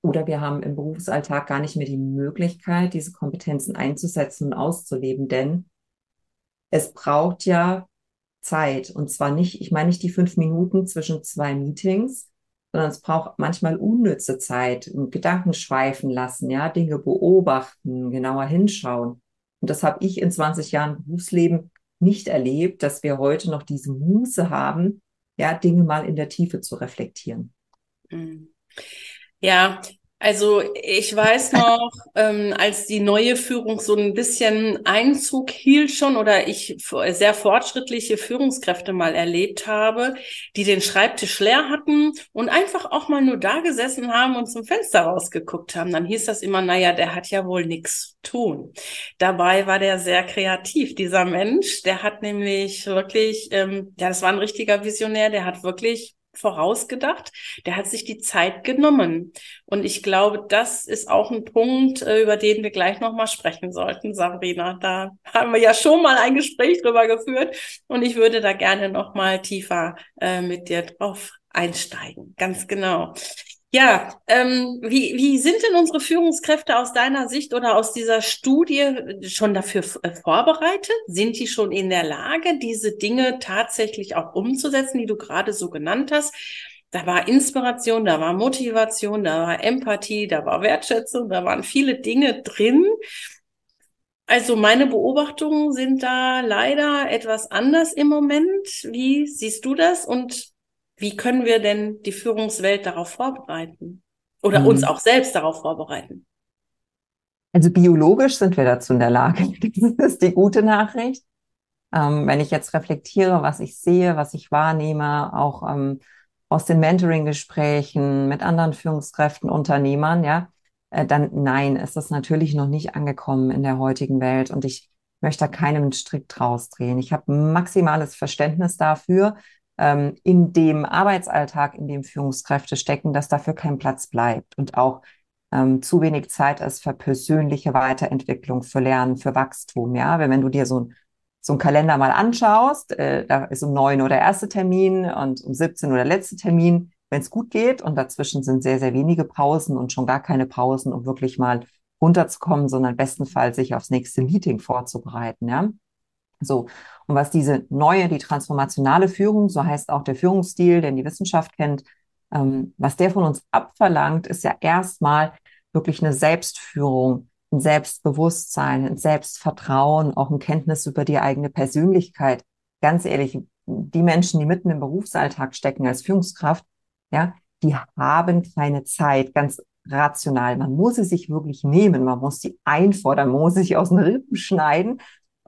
oder wir haben im Berufsalltag gar nicht mehr die Möglichkeit, diese Kompetenzen einzusetzen und auszuleben, denn es braucht ja Zeit und zwar nicht, ich meine nicht die fünf Minuten zwischen zwei Meetings, sondern es braucht manchmal unnütze Zeit, Gedanken schweifen lassen, ja, Dinge beobachten, genauer hinschauen. Und das habe ich in 20 Jahren Berufsleben nicht erlebt, dass wir heute noch diese Muße haben, ja, Dinge mal in der Tiefe zu reflektieren. Mhm. Ja, also ich weiß noch, ähm, als die neue Führung so ein bisschen Einzug hielt schon oder ich sehr fortschrittliche Führungskräfte mal erlebt habe, die den Schreibtisch leer hatten und einfach auch mal nur da gesessen haben und zum Fenster rausgeguckt haben. Dann hieß das immer, naja, der hat ja wohl nichts tun. Dabei war der sehr kreativ, dieser Mensch. Der hat nämlich wirklich, ähm, ja, das war ein richtiger Visionär, der hat wirklich vorausgedacht. Der hat sich die Zeit genommen. Und ich glaube, das ist auch ein Punkt, äh, über den wir gleich nochmal sprechen sollten, Sabrina. Da haben wir ja schon mal ein Gespräch drüber geführt. Und ich würde da gerne nochmal tiefer äh, mit dir drauf einsteigen. Ganz genau. Ja, ähm, wie, wie sind denn unsere Führungskräfte aus deiner Sicht oder aus dieser Studie schon dafür äh, vorbereitet? Sind die schon in der Lage, diese Dinge tatsächlich auch umzusetzen, die du gerade so genannt hast? Da war Inspiration, da war Motivation, da war Empathie, da war Wertschätzung, da waren viele Dinge drin. Also meine Beobachtungen sind da leider etwas anders im Moment. Wie siehst du das? Und wie können wir denn die Führungswelt darauf vorbereiten? Oder mhm. uns auch selbst darauf vorbereiten? Also biologisch sind wir dazu in der Lage. *laughs* Das ist die gute Nachricht. Ähm, wenn ich jetzt reflektiere, was ich sehe, was ich wahrnehme, auch ähm, aus den Mentoring-Gesprächen mit anderen Führungskräften, Unternehmern, ja, äh, dann nein, ist das natürlich noch nicht angekommen in der heutigen Welt. Und ich möchte da keinem Strick draus drehen. Ich habe maximales Verständnis dafür, ähm, in dem Arbeitsalltag, in dem Führungskräfte stecken, dass dafür kein Platz bleibt und auch ähm, zu wenig Zeit ist für persönliche Weiterentwicklung, für Lernen, für Wachstum. Ja, wenn, wenn du dir so ein so ein Kalender mal anschaust, äh, da ist um neun Uhr der erste Termin und um 17 Uhr der letzte Termin, wenn es gut geht. Und dazwischen sind sehr, sehr wenige Pausen und schon gar keine Pausen, um wirklich mal runterzukommen, sondern bestenfalls sich aufs nächste Meeting vorzubereiten. Ja, so. Und was diese neue, die transformationale Führung, so heißt auch der Führungsstil, den die Wissenschaft kennt, ähm, was der von uns abverlangt, ist ja erstmal wirklich eine Selbstführung, ein Selbstbewusstsein, ein Selbstvertrauen, auch ein Kenntnis über die eigene Persönlichkeit. Ganz ehrlich, die Menschen, die mitten im Berufsalltag stecken als Führungskraft, ja, die haben keine Zeit, ganz rational. Man muss sie sich wirklich nehmen, man muss sie einfordern, man muss sich aus den Rippen schneiden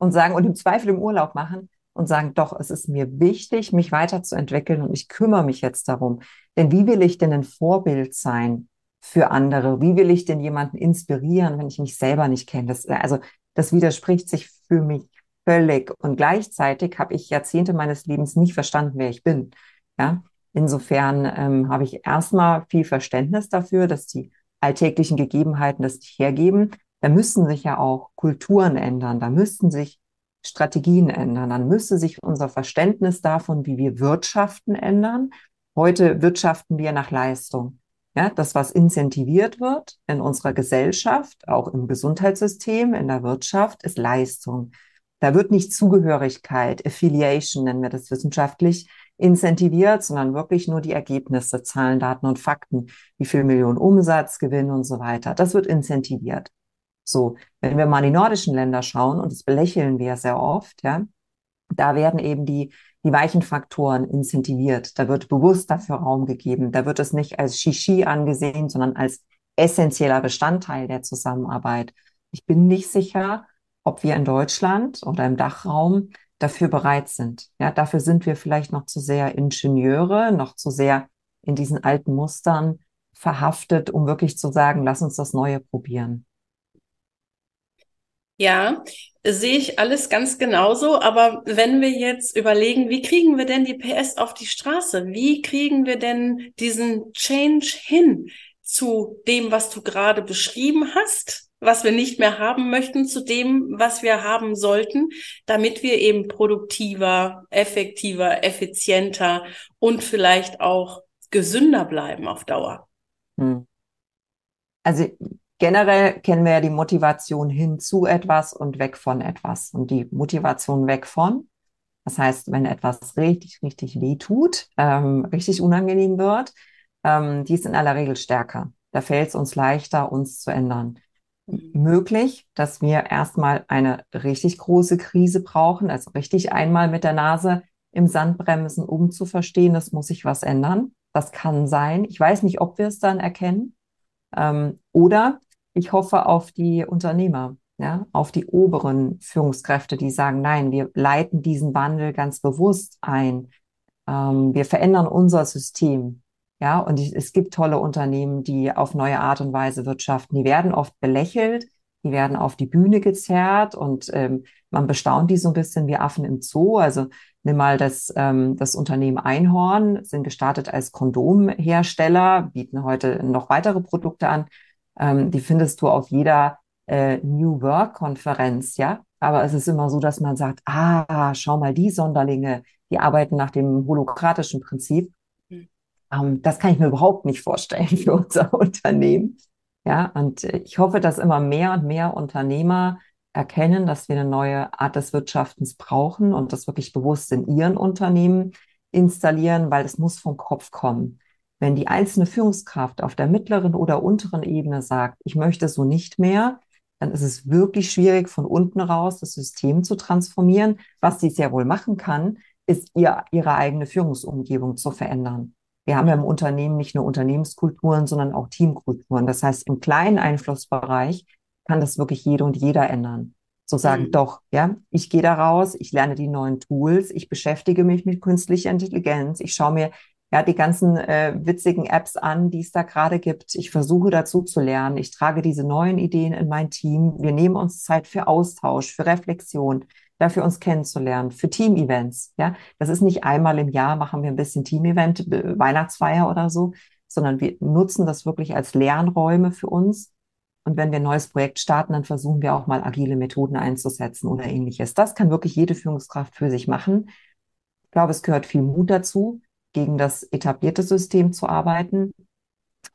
und sagen und im Zweifel im Urlaub machen und sagen, doch, es ist mir wichtig, mich weiterzuentwickeln und ich kümmere mich jetzt darum. Denn wie will ich denn ein Vorbild sein für andere? Wie will ich denn jemanden inspirieren, wenn ich mich selber nicht kenne? Das, also das widerspricht sich für mich völlig. Und gleichzeitig habe ich Jahrzehnte meines Lebens nicht verstanden, wer ich bin. Ja, insofern ähm, habe ich erstmal viel Verständnis dafür, dass die alltäglichen Gegebenheiten das nicht hergeben da müssen sich ja auch Kulturen ändern, da müssten sich Strategien ändern, dann müsste sich unser Verständnis davon, wie wir wirtschaften, ändern. Heute wirtschaften wir nach Leistung. Ja, das, was incentiviert wird in unserer Gesellschaft, auch im Gesundheitssystem, in der Wirtschaft, ist Leistung. Da wird nicht Zugehörigkeit, Affiliation nennen wir das wissenschaftlich, incentiviert, sondern wirklich nur die Ergebnisse, Zahlen, Daten und Fakten, wie viel Millionen Umsatz, Gewinn und so weiter. Das wird incentiviert. So, wenn wir mal in die nordischen Länder schauen, und das belächeln wir sehr oft, ja, da werden eben die, die weichen Faktoren incentiviert. Da wird bewusst dafür Raum gegeben. Da wird es nicht als Shishi angesehen, sondern als essentieller Bestandteil der Zusammenarbeit. Ich bin nicht sicher, ob wir in Deutschland oder im Dachraum dafür bereit sind. Ja, dafür sind wir vielleicht noch zu sehr Ingenieure, noch zu sehr in diesen alten Mustern verhaftet, um wirklich zu sagen, lass uns das Neue probieren. Ja, sehe ich alles ganz genauso. Aber wenn wir jetzt überlegen, wie kriegen wir denn die PS auf die Straße? Wie kriegen wir denn diesen Change hin zu dem, was du gerade beschrieben hast? was wir nicht mehr haben möchten, zu dem, was wir haben sollten, damit wir eben produktiver, effektiver, effizienter und vielleicht auch gesünder bleiben auf Dauer. Hm. Also generell kennen wir ja die Motivation hin zu etwas und weg von etwas. Und die Motivation weg von, das heißt, wenn etwas richtig, richtig weh tut, ähm, richtig unangenehm wird, ähm, die ist in aller Regel stärker. Da fällt es uns leichter, uns zu ändern möglich, dass wir erstmal eine richtig große Krise brauchen, also richtig einmal mit der Nase im Sand bremsen, um zu verstehen, es muss sich was ändern. Das kann sein. Ich weiß nicht, ob wir es dann erkennen. Ähm, oder ich hoffe auf die Unternehmer, ja, auf die oberen Führungskräfte, die sagen, nein, wir leiten diesen Wandel ganz bewusst ein. Ähm, wir verändern unser System. Ja, und es gibt tolle Unternehmen, die auf neue Art und Weise wirtschaften. Die werden oft belächelt, die werden auf die Bühne gezerrt und ähm, man bestaunt die so ein bisschen wie Affen im Zoo. Also nimm mal das, ähm, das Unternehmen Einhorn, sind gestartet als Kondomhersteller, bieten heute noch weitere Produkte an. Ähm, die findest du auf jeder äh, New Work Konferenz, ja. Aber es ist immer so, dass man sagt, ah, schau mal, die Sonderlinge, die arbeiten nach dem holokratischen Prinzip. Ähm, das kann ich mir überhaupt nicht vorstellen für unser *laughs* Unternehmen. Ja, und ich hoffe, dass immer mehr und mehr Unternehmer erkennen, dass wir eine neue Art des Wirtschaftens brauchen und das wirklich bewusst in ihren Unternehmen installieren, weil es muss vom Kopf kommen. Wenn die einzelne Führungskraft auf der mittleren oder unteren Ebene sagt, ich möchte so nicht mehr, dann ist es wirklich schwierig, von unten raus das System zu transformieren. Was sie sehr wohl machen kann, ist ihr, ihre eigene Führungsumgebung zu verändern. Wir haben ja im Unternehmen nicht nur Unternehmenskulturen, sondern auch Teamkulturen. Das heißt, im kleinen Einflussbereich kann das wirklich jede und jeder ändern. So sagen, mhm. doch, ja, ich gehe da raus, ich lerne die neuen Tools, ich beschäftige mich mit künstlicher Intelligenz, ich schaue mir ja die ganzen äh, witzigen Apps an, die es da gerade gibt. Ich versuche dazu zu lernen. Ich trage diese neuen Ideen in mein Team. Wir nehmen uns Zeit für Austausch, für Reflexion dafür uns kennenzulernen, für Team-Events. Ja, das ist nicht einmal im Jahr machen wir ein bisschen Team-Event, Weihnachtsfeier oder so, sondern wir nutzen das wirklich als Lernräume für uns. Und wenn wir ein neues Projekt starten, dann versuchen wir auch mal agile Methoden einzusetzen oder ähnliches. Das kann wirklich jede Führungskraft für sich machen. Ich glaube, es gehört viel Mut dazu, gegen das etablierte System zu arbeiten.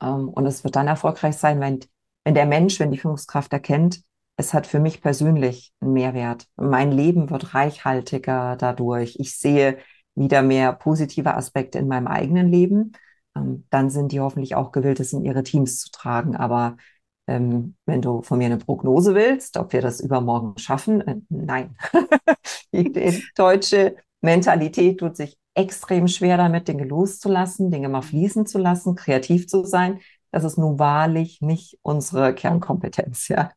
Ähm, und es wird dann erfolgreich sein, wenn, wenn der Mensch, wenn die Führungskraft erkennt, es hat für mich persönlich einen Mehrwert. Mein Leben wird reichhaltiger dadurch. Ich sehe wieder mehr positive Aspekte in meinem eigenen Leben. Ähm, dann sind die hoffentlich auch gewillt, es in ihre Teams zu tragen. Aber ähm, wenn du von mir eine Prognose willst, ob wir das übermorgen schaffen, äh, nein. *laughs* die deutsche Mentalität tut sich extrem schwer damit, Dinge loszulassen, Dinge mal fließen zu lassen, kreativ zu sein. Das ist nun wahrlich nicht unsere Kernkompetenz, ja.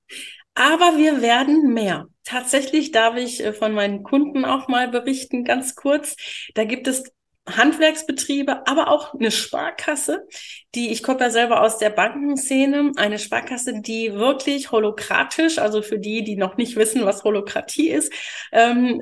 Aber wir werden mehr. Tatsächlich darf ich äh, von meinen Kunden auch mal berichten, ganz kurz. Da gibt es Handwerksbetriebe, aber auch eine Sparkasse, die, ich komme ja selber aus der Bankenszene, eine Sparkasse, die wirklich holokratisch, also für die, die noch nicht wissen, was Holokratie ist, ähm,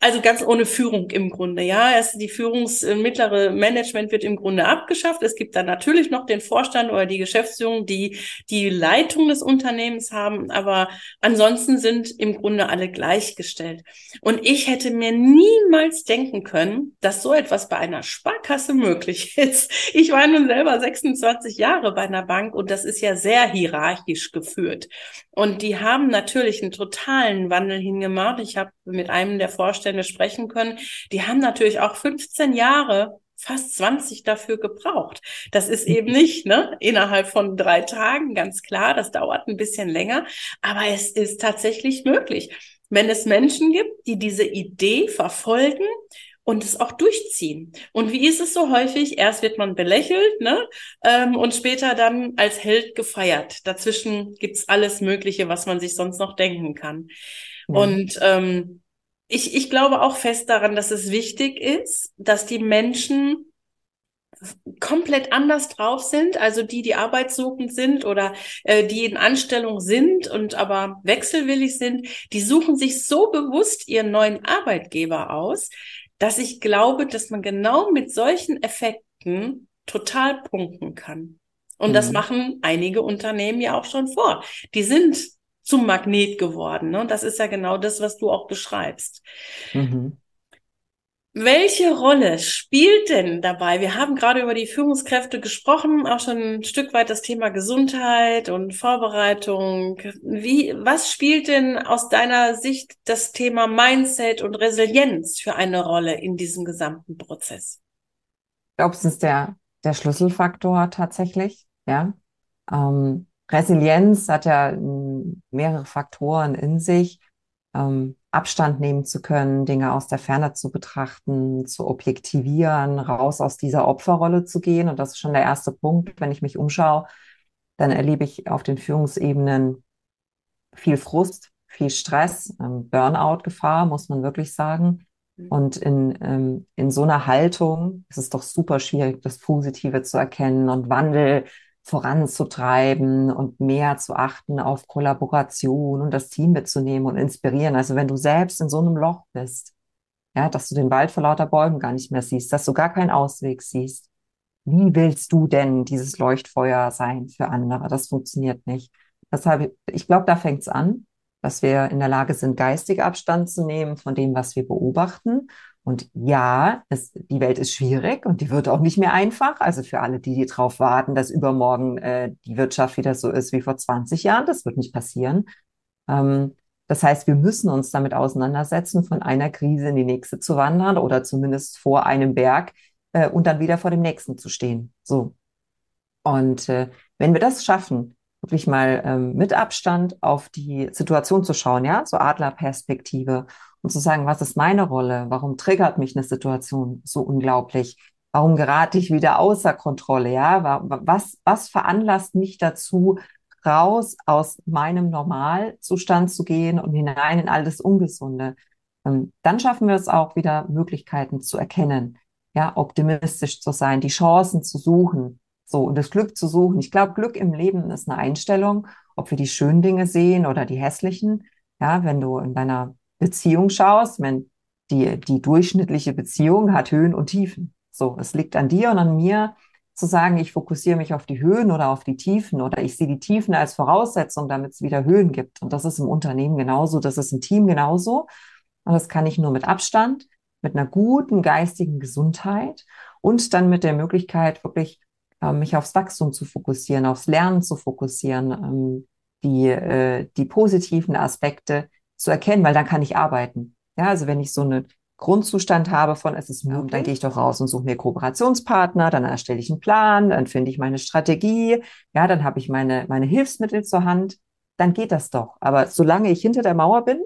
also ganz ohne Führung im Grunde, ja. Es, die Führungs-, äh, mittlere Management wird im Grunde abgeschafft. Es gibt dann natürlich noch den Vorstand oder die Geschäftsführung, die die Leitung des Unternehmens haben, aber ansonsten sind im Grunde alle gleichgestellt. Und ich hätte mir niemals denken können, dass so etwas bei einer Sparkasse möglich *laughs* ist. Ich war nun selber 26 Jahre bei einer Bank und das ist ja sehr hierarchisch geführt. Und die haben natürlich einen totalen Wandel hingemacht. Ich habe mit einem der Vorstände sprechen können. Die haben natürlich auch 15 Jahre fast 20 dafür gebraucht. Das ist eben nicht ne, innerhalb von drei Tagen, ganz klar. Das dauert ein bisschen länger, aber es ist tatsächlich möglich. Wenn es Menschen gibt, die diese Idee verfolgen, und es auch durchziehen. Und wie ist es so häufig? Erst wird man belächelt, ne? Ähm, und später dann als Held gefeiert. Dazwischen gibt's alles Mögliche, was man sich sonst noch denken kann. Ja. Und ähm, ich, ich glaube auch fest daran, dass es wichtig ist, dass die Menschen komplett anders drauf sind, also die, die arbeitssuchend sind oder äh, die in Anstellung sind und aber wechselwillig sind, die suchen sich so bewusst ihren neuen Arbeitgeber aus, dass ich glaube, dass man genau mit solchen Effekten total punkten kann. Und mhm. das machen einige Unternehmen ja auch schon vor. Die sind zum Magnet geworden. Ne? Und das ist ja genau das, was du auch beschreibst. Mhm. Welche Rolle spielt denn dabei? Wir haben gerade über die Führungskräfte gesprochen, auch schon ein Stück weit das Thema Gesundheit und Vorbereitung. Wie, was spielt denn aus deiner Sicht das Thema Mindset und Resilienz für eine Rolle in diesem gesamten Prozess? Ich glaube, es ist der, der Schlüsselfaktor tatsächlich, ja. Ähm, Resilienz hat ja mehrere Faktoren in sich. Ähm, Abstand nehmen zu können, Dinge aus der Ferne zu betrachten, zu objektivieren, raus aus dieser Opferrolle zu gehen. Und das ist schon der erste Punkt. Wenn ich mich umschaue, dann erlebe ich auf den Führungsebenen viel Frust, viel Stress, ähm, Burnout-Gefahr, muss man wirklich sagen. Mhm. Und in, ähm, in so einer Haltung ist es doch super schwierig, das Positive zu erkennen und Wandel voranzutreiben und mehr zu achten auf Kollaboration und das Team mitzunehmen und inspirieren. Also wenn du selbst in so einem Loch bist, ja, dass du den Wald vor lauter Bäumen gar nicht mehr siehst, dass du gar keinen Ausweg siehst, wie willst du denn dieses Leuchtfeuer sein für andere? Das funktioniert nicht. Deshalb, ich glaube, da fängt es an, dass wir in der Lage sind, geistig Abstand zu nehmen von dem, was wir beobachten und ja, es, die Welt ist schwierig und die wird auch nicht mehr einfach. Also für alle, die, die darauf warten, dass übermorgen äh, die Wirtschaft wieder so ist wie vor 20 Jahren, das wird nicht passieren. Ähm, das heißt, wir müssen uns damit auseinandersetzen, von einer Krise in die nächste zu wandern oder zumindest vor einem Berg äh, und dann wieder vor dem nächsten zu stehen. So. Und äh, wenn wir das schaffen, wirklich mal ähm, mit Abstand auf die Situation zu schauen, ja, so Adlerperspektive und zu sagen, was ist meine Rolle? Warum triggert mich eine Situation so unglaublich? Warum gerate ich wieder außer Kontrolle? Ja, was, was veranlasst mich dazu, raus aus meinem Normalzustand zu gehen und hinein in all das Ungesunde? Ähm, dann schaffen wir es auch wieder, Möglichkeiten zu erkennen, ja, optimistisch zu sein, die Chancen zu suchen, so und das Glück zu suchen. Ich glaube, Glück im Leben ist eine Einstellung, ob wir die schönen Dinge sehen oder die hässlichen. Ja, wenn du in deiner Beziehung schaust, wenn die, die durchschnittliche Beziehung hat Höhen und Tiefen. So, es liegt an dir und an mir zu sagen, ich fokussiere mich auf die Höhen oder auf die Tiefen oder ich sehe die Tiefen als Voraussetzung, damit es wieder Höhen gibt. Und das ist im Unternehmen genauso, das ist im Team genauso. Und das kann ich nur mit Abstand, mit einer guten geistigen Gesundheit und dann mit der Möglichkeit, wirklich äh, mich aufs Wachstum zu fokussieren, aufs Lernen zu fokussieren, ähm, die, äh, die positiven Aspekte zu erkennen, weil dann kann ich arbeiten. Ja, also wenn ich so einen Grundzustand habe von es ist Müll, okay. dann gehe ich doch raus und suche mir Kooperationspartner, dann erstelle ich einen Plan, dann finde ich meine Strategie, ja, dann habe ich meine, meine Hilfsmittel zur Hand, dann geht das doch. Aber solange ich hinter der Mauer bin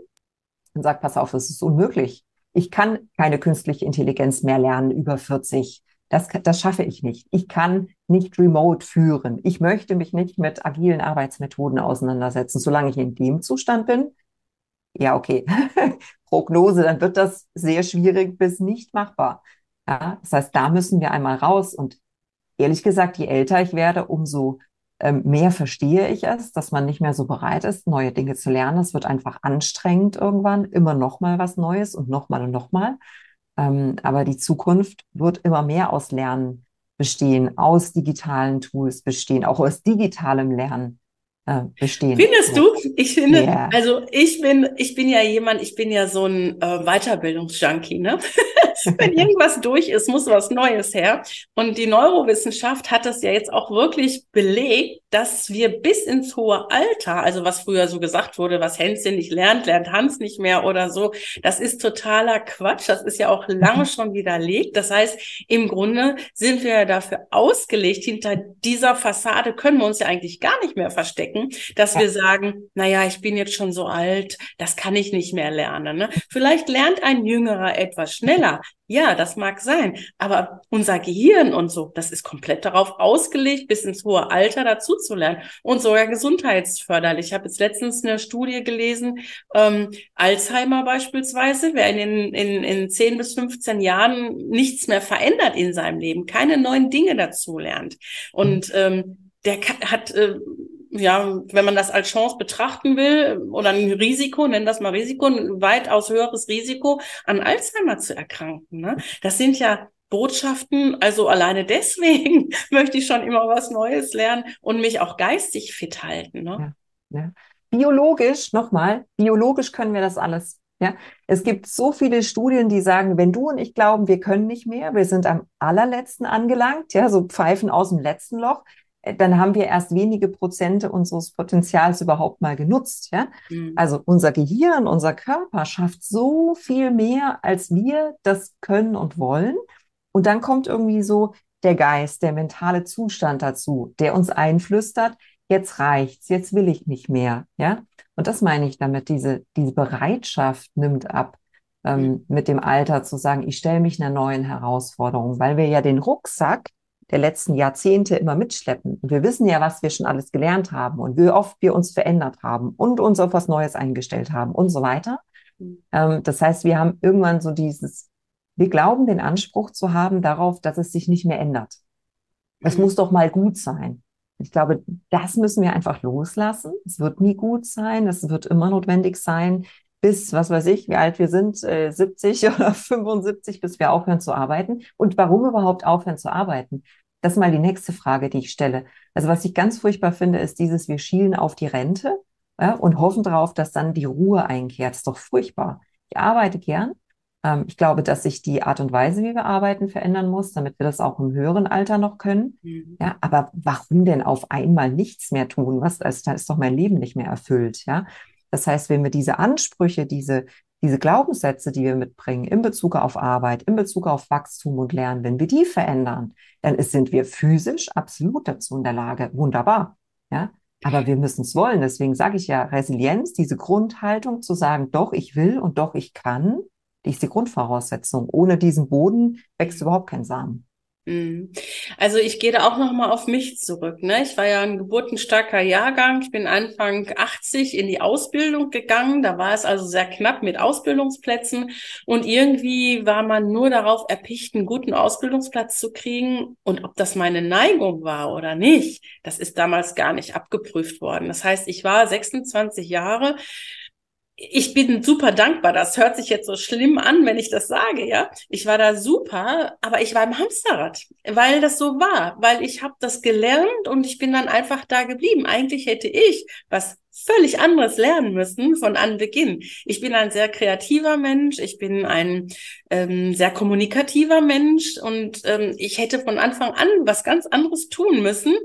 und sage, pass auf, das ist unmöglich. Ich kann keine künstliche Intelligenz mehr lernen über 40. Das, das schaffe ich nicht. Ich kann nicht remote führen. Ich möchte mich nicht mit agilen Arbeitsmethoden auseinandersetzen. Solange ich in dem Zustand bin, ja, okay, *laughs* Prognose, dann wird das sehr schwierig bis nicht machbar. Ja, das heißt, da müssen wir einmal raus. Und ehrlich gesagt, je älter ich werde, umso ähm, mehr verstehe ich es, dass man nicht mehr so bereit ist, neue Dinge zu lernen. Es wird einfach anstrengend irgendwann, immer noch mal was Neues und noch mal und noch mal. Ähm, aber die Zukunft wird immer mehr aus Lernen bestehen, aus digitalen Tools bestehen, auch aus digitalem Lernen äh, bestehen. Findest du? Ich finde, yeah. also ich bin, ich bin ja jemand, ich bin ja so ein äh, Weiterbildungsjunkie, ne? *laughs* Wenn irgendwas durch ist, muss was Neues her. Und die Neurowissenschaft hat das ja jetzt auch wirklich belegt, dass wir bis ins hohe Alter, also was früher so gesagt wurde, was Hänschen nicht lernt, lernt Hans nicht mehr oder so, das ist totaler Quatsch. Das ist ja auch lange schon widerlegt. Das heißt, im Grunde sind wir ja dafür ausgelegt, hinter dieser Fassade können wir uns ja eigentlich gar nicht mehr verstecken stecken, dass ja. wir sagen, naja, ich bin jetzt schon so alt, das kann ich nicht mehr lernen. Ne? Vielleicht lernt ein Jüngerer etwas schneller. Ja, das mag sein. Aber unser Gehirn und so, das ist komplett darauf ausgelegt, bis ins hohe Alter dazu zu lernen und sogar gesundheitsförderlich. Ich habe jetzt letztens eine Studie gelesen, ähm, Alzheimer beispielsweise, wer in, in, in 10 bis 15 Jahren nichts mehr verändert in seinem Leben, keine neuen Dinge dazu lernt. Und ähm, der hat äh, ja, wenn man das als Chance betrachten will oder ein Risiko, nennen das mal Risiko, ein weitaus höheres Risiko, an Alzheimer zu erkranken. Ne? Das sind ja Botschaften, also alleine deswegen *laughs* möchte ich schon immer was Neues lernen und mich auch geistig fit halten. Ne? Ja, ja. Biologisch, nochmal, biologisch können wir das alles. Ja, es gibt so viele Studien, die sagen, wenn du und ich glauben, wir können nicht mehr, wir sind am allerletzten angelangt, ja, so Pfeifen aus dem letzten Loch, dann haben wir erst wenige Prozente unseres Potenzials überhaupt mal genutzt. Ja? Mhm. Also unser Gehirn, unser Körper schafft so viel mehr, als wir das können und wollen. Und dann kommt irgendwie so der Geist, der mentale Zustand dazu, der uns einflüstert, jetzt reicht's, jetzt will ich nicht mehr. Ja? Und das meine ich damit, diese, diese Bereitschaft nimmt ab. Ähm, mhm. mit dem Alter zu sagen, ich stelle mich einer neuen Herausforderung, weil wir ja den Rucksack der letzten Jahrzehnte immer mitschleppen. Und wir wissen ja, was wir schon alles gelernt haben und wie oft wir uns verändert haben und uns auf was Neues eingestellt haben und so weiter. Mhm. Ähm, das heißt, wir haben irgendwann so dieses, wir glauben den Anspruch zu haben darauf, dass es sich nicht mehr ändert. Es mhm. muss doch mal gut sein. Ich glaube, das müssen wir einfach loslassen. Es wird nie gut sein. Es wird immer notwendig sein, bis, was weiß ich, wie alt wir sind, äh, 70 *laughs* oder 75, bis wir aufhören zu arbeiten. Und warum überhaupt aufhören zu arbeiten? Das ist mal die nächste Frage, die ich stelle. Also was ich ganz furchtbar finde, ist dieses, wir schielen auf die Rente ja, und hoffen darauf, dass dann die Ruhe einkehrt. Das ist doch furchtbar. Ich arbeite gern. Ähm, ich glaube, dass sich die Art und Weise, wie wir arbeiten, verändern muss, damit wir das auch im höheren Alter noch können. Mhm. Ja, aber warum denn auf einmal nichts mehr tun? Was, also, dann ist doch mein Leben nicht mehr erfüllt. Ja, das heißt, wenn wir diese Ansprüche, diese diese Glaubenssätze, die wir mitbringen in Bezug auf Arbeit, in Bezug auf Wachstum und Lernen, wenn wir die verändern, dann sind wir physisch absolut dazu in der Lage. Wunderbar. Ja. Aber wir müssen es wollen. Deswegen sage ich ja, Resilienz, diese Grundhaltung zu sagen, doch, ich will und doch, ich kann, die ist die Grundvoraussetzung. Ohne diesen Boden wächst überhaupt kein Samen. Mhm. Also ich gehe da auch noch mal auf mich zurück. Ne? Ich war ja ein geburtenstarker Jahrgang. Ich bin Anfang 80 in die Ausbildung gegangen. Da war es also sehr knapp mit Ausbildungsplätzen. Und irgendwie war man nur darauf erpicht, einen guten Ausbildungsplatz zu kriegen. Und ob das meine Neigung war oder nicht, das ist damals gar nicht abgeprüft worden. Das heißt, ich war 26 Jahre ich bin super dankbar. Das hört sich jetzt so schlimm an, wenn ich das sage, ja. Ich war da super, aber ich war im Hamsterrad, weil das so war, weil ich habe das gelernt und ich bin dann einfach da geblieben. Eigentlich hätte ich was völlig anderes lernen müssen von Anbeginn. Ich bin ein sehr kreativer Mensch, ich bin ein ähm, sehr kommunikativer Mensch und ähm, ich hätte von Anfang an was ganz anderes tun müssen.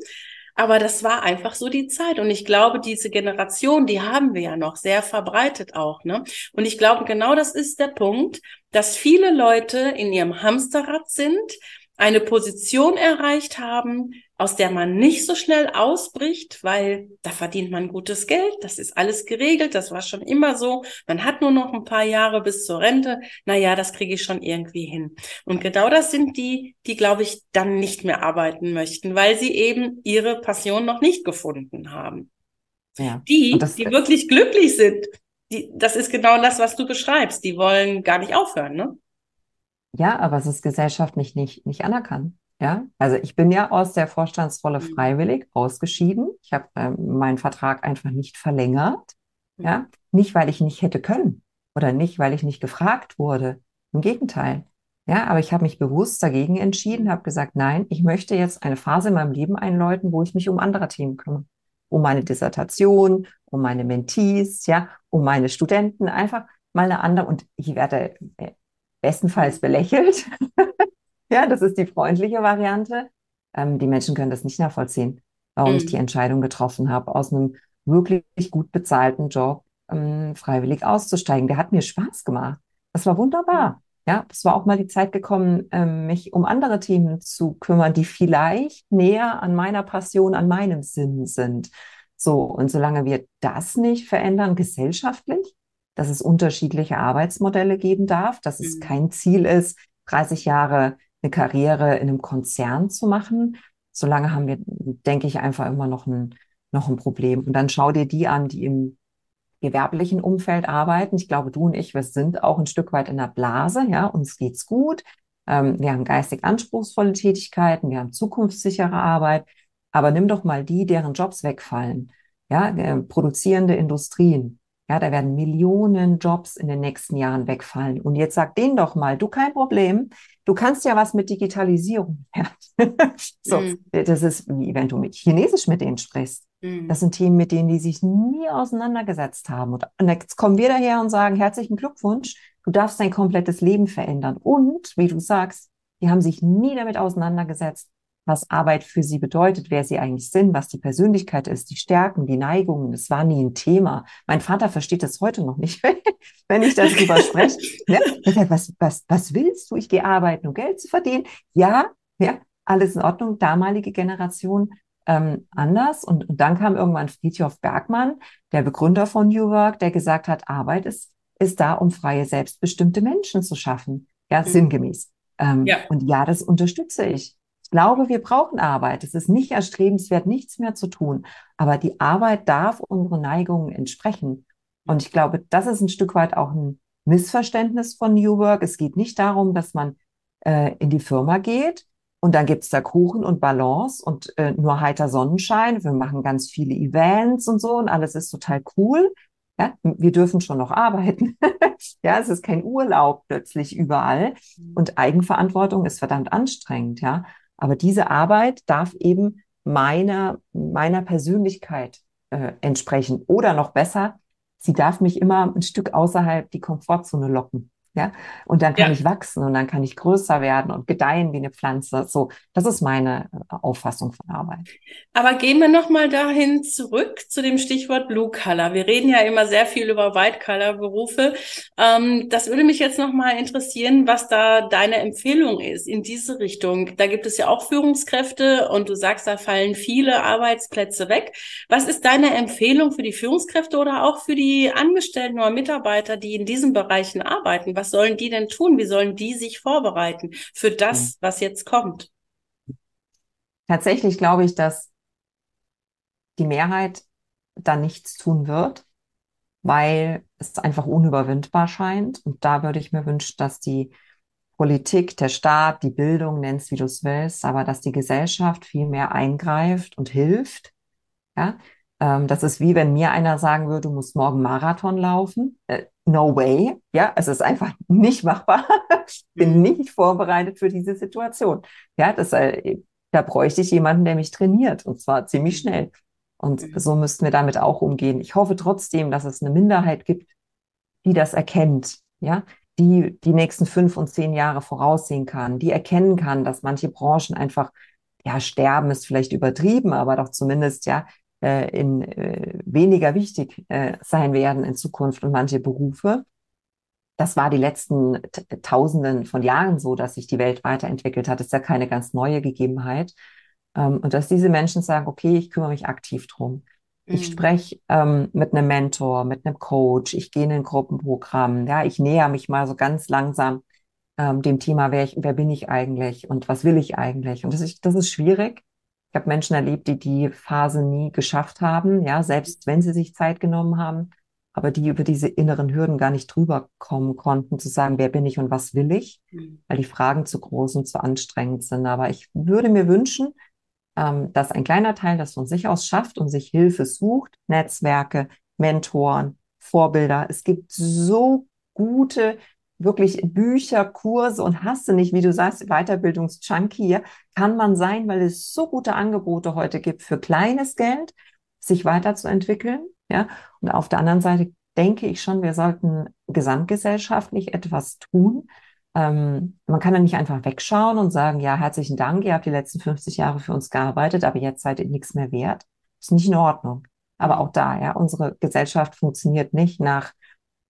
Aber das war einfach so die Zeit. Und ich glaube, diese Generation, die haben wir ja noch sehr verbreitet auch. Ne? Und ich glaube, genau das ist der Punkt, dass viele Leute in ihrem Hamsterrad sind, eine Position erreicht haben, aus der man nicht so schnell ausbricht, weil da verdient man gutes Geld, das ist alles geregelt, das war schon immer so. Man hat nur noch ein paar Jahre bis zur Rente. Naja, das kriege ich schon irgendwie hin. Und genau das sind die, die, glaube ich, dann nicht mehr arbeiten möchten, weil sie eben ihre Passion noch nicht gefunden haben. Ja. Die, die wirklich glücklich sind, die, das ist genau das, was du beschreibst. Die wollen gar nicht aufhören, ne? Ja, aber es ist gesellschaftlich nicht, nicht anerkannt. Ja, also ich bin ja aus der Vorstandsrolle mhm. freiwillig ausgeschieden. Ich habe äh, meinen Vertrag einfach nicht verlängert. Mhm. Ja, nicht weil ich nicht hätte können oder nicht weil ich nicht gefragt wurde. Im Gegenteil. Ja, aber ich habe mich bewusst dagegen entschieden, habe gesagt, nein, ich möchte jetzt eine Phase in meinem Leben einläuten, wo ich mich um andere Themen kümmere. Um meine Dissertation, um meine Mentees, ja, um meine Studenten, einfach mal eine andere. Und ich werde äh, bestenfalls belächelt. *laughs* ja, das ist die freundliche Variante. Ähm, die Menschen können das nicht nachvollziehen, warum mhm. ich die Entscheidung getroffen habe, aus einem wirklich gut bezahlten Job ähm, freiwillig auszusteigen. Der hat mir Spaß gemacht. Das war wunderbar. Ja, es war auch mal die Zeit gekommen, ähm, mich um andere Themen zu kümmern, die vielleicht näher an meiner Passion, an meinem Sinn sind. So, und solange wir das nicht verändern, gesellschaftlich, dass es unterschiedliche Arbeitsmodelle geben darf, dass es mhm. kein Ziel ist, 30 Jahre eine Karriere in einem Konzern zu machen, solange haben wir, denke ich, einfach immer noch ein, noch ein Problem. Und dann schau dir die an, die im gewerblichen Umfeld arbeiten. Ich glaube, du und ich, wir sind auch ein Stück weit in der Blase, ja, uns geht's gut. Ähm, wir haben geistig anspruchsvolle Tätigkeiten, wir haben zukunftssichere Arbeit. Aber nimm doch mal die, deren Jobs wegfallen. Ja, äh, produzierende Industrien. Ja, da werden Millionen Jobs in den nächsten Jahren wegfallen. Und jetzt sag denen doch mal, du kein Problem, du kannst ja was mit Digitalisierung. *laughs* So, mm. das ist wie wenn du mit Chinesisch mit denen sprichst. Mm. Das sind Themen, mit denen die sich nie auseinandergesetzt haben. Und, und jetzt kommen wir daher und sagen, herzlichen Glückwunsch, du darfst dein komplettes Leben verändern. Und, wie du sagst, die haben sich nie damit auseinandergesetzt, was Arbeit für sie bedeutet, wer sie eigentlich sind, was die Persönlichkeit ist, die Stärken, die Neigungen. Das war nie ein Thema. Mein Vater versteht das heute noch nicht, *laughs* wenn ich darüber spreche. Ja, was, was, was willst du? Ich gehe arbeiten, um Geld zu verdienen. Ja, ja, alles in Ordnung. Damalige Generation ähm, anders. Und, und dann kam irgendwann Friedhof Bergmann, der Begründer von New Work, der gesagt hat, Arbeit ist, ist da, um freie, selbstbestimmte Menschen zu schaffen. Ja, mhm. sinngemäß. Ähm, ja. Und ja, das unterstütze ich. Ich glaube, wir brauchen Arbeit. Es ist nicht erstrebenswert, nichts mehr zu tun. Aber die Arbeit darf unseren Neigungen entsprechen. Und ich glaube, das ist ein Stück weit auch ein Missverständnis von New Work. Es geht nicht darum, dass man äh, in die Firma geht und dann gibt's da Kuchen und Balance und äh, nur heiter Sonnenschein. Wir machen ganz viele Events und so und alles ist total cool. Ja, wir dürfen schon noch arbeiten. *laughs* ja, es ist kein Urlaub plötzlich überall. Und Eigenverantwortung ist verdammt anstrengend, ja. Aber diese Arbeit darf eben meiner, meiner Persönlichkeit äh, entsprechen. Oder noch besser, sie darf mich immer ein Stück außerhalb die Komfortzone locken. Ja, und dann kann ja. ich wachsen und dann kann ich größer werden und gedeihen wie eine Pflanze. So, das ist meine äh, Auffassung von Arbeit. Aber gehen wir nochmal dahin zurück zu dem Stichwort Blue Color. Wir reden ja immer sehr viel über White Color Berufe. Ähm, das würde mich jetzt nochmal interessieren, was da deine Empfehlung ist in diese Richtung. Da gibt es ja auch Führungskräfte und du sagst, da fallen viele Arbeitsplätze weg. Was ist deine Empfehlung für die Führungskräfte oder auch für die Angestellten oder Mitarbeiter, die in diesen Bereichen arbeiten? Was was sollen die denn tun? Wie sollen die sich vorbereiten für das, was jetzt kommt? Tatsächlich glaube ich, dass die Mehrheit da nichts tun wird, weil es einfach unüberwindbar scheint. Und da würde ich mir wünschen, dass die Politik, der Staat, die Bildung, nennst wie du es willst, aber dass die Gesellschaft viel mehr eingreift und hilft. Ja, ähm, das ist wie wenn mir einer sagen würde, du musst morgen Marathon laufen. No way. Ja, es ist einfach nicht machbar. *laughs* Bin mhm. nicht vorbereitet für diese Situation. Ja, das, äh, da bräuchte ich jemanden, der mich trainiert und zwar ziemlich mhm. schnell. Und mhm. so müssten wir damit auch umgehen. Ich hoffe trotzdem, dass es eine Minderheit gibt, die das erkennt. Ja, die die nächsten fünf und zehn Jahre voraussehen kann, die erkennen kann, dass manche Branchen einfach ja, sterben ist vielleicht übertrieben, aber doch zumindest ja äh, in, äh, weniger wichtig äh, sein werden in Zukunft und manche Berufe. Das war die letzten Tausenden von Jahren so, dass sich die Welt weiterentwickelt hat. Das ist ja keine ganz neue Gegebenheit. Ähm, und dass diese Menschen sagen, okay, ich kümmere mich aktiv drum. Ich mhm. spreche ähm, mit einem Mentor, mit einem Coach, ich gehe in ein Gruppenprogramm, ja, ich näher mich mal so ganz langsam ähm, dem Thema, wer, ich, wer bin ich eigentlich und was will ich eigentlich. Und das ist, das ist schwierig. Ich habe Menschen erlebt, die die Phase nie geschafft haben, ja, selbst wenn sie sich Zeit genommen haben, aber die über diese inneren Hürden gar nicht drüber kommen konnten, zu sagen, wer bin ich und was will ich, mhm. weil die Fragen zu groß und zu anstrengend sind. Aber ich würde mir wünschen, ähm, dass ein kleiner Teil das von sich aus schafft und sich Hilfe sucht, Netzwerke, Mentoren, Vorbilder. Es gibt so gute wirklich Bücher, Kurse und hast du nicht, wie du sagst, Weiterbildungsjunkie, kann man sein, weil es so gute Angebote heute gibt für kleines Geld, sich weiterzuentwickeln. Ja, und auf der anderen Seite denke ich schon, wir sollten gesamtgesellschaftlich etwas tun. Ähm, man kann ja nicht einfach wegschauen und sagen, ja, herzlichen Dank, ihr habt die letzten 50 Jahre für uns gearbeitet, aber jetzt seid ihr nichts mehr wert. ist nicht in Ordnung. Aber auch da, ja, unsere Gesellschaft funktioniert nicht nach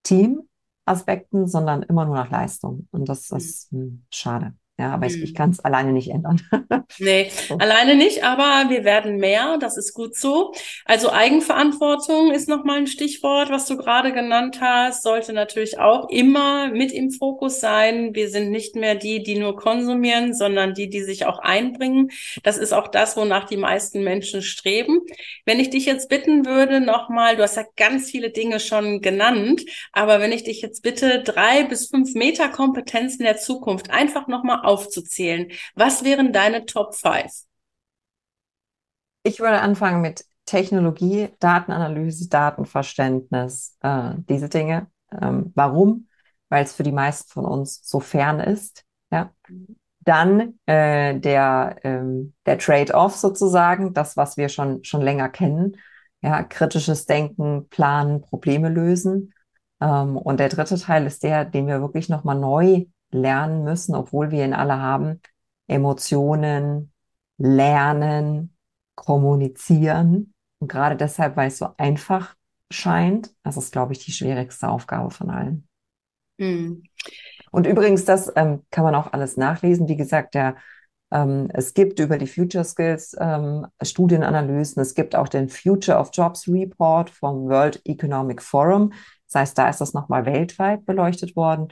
Team, Aspekten, sondern immer nur nach Leistung. Und das mhm. ist hm, schade. Ja, aber mhm. ich, ich kann es alleine nicht ändern. *laughs* nee, so. alleine nicht, aber wir werden mehr. Das ist gut so. Also Eigenverantwortung ist nochmal ein Stichwort, was du gerade genannt hast, sollte natürlich auch immer mit im Fokus sein. Wir sind nicht mehr die, die nur konsumieren, sondern die, die sich auch einbringen. Das ist auch das, wonach die meisten Menschen streben. Wenn ich dich jetzt bitten würde, nochmal, du hast ja ganz viele Dinge schon genannt, aber wenn ich dich jetzt bitte, drei bis fünf Meter Kompetenzen der Zukunft einfach nochmal aufzuzählen, was wären deine Top 5? Ich würde anfangen mit Technologie, Datenanalyse, Datenverständnis, äh, diese Dinge. Ähm, warum? Weil es für die meisten von uns so fern ist. Ja. Dann äh, der, ähm, der Trade-off sozusagen, das, was wir schon, schon länger kennen. Ja, kritisches Denken, Planen, Probleme lösen. Ähm, und der dritte Teil ist der, den wir wirklich nochmal neu lernen müssen, obwohl wir ihn alle haben. Emotionen, lernen, kommunizieren. Und gerade deshalb, weil es so einfach scheint, das ist, glaube ich, die schwierigste Aufgabe von allen. Mhm. Und übrigens, das ähm, kann man auch alles nachlesen. Wie gesagt, der, ähm, es gibt über die Future Skills ähm, Studienanalysen. Es gibt auch den Future of Jobs Report vom World Economic Forum. Das heißt, da ist das nochmal weltweit beleuchtet worden.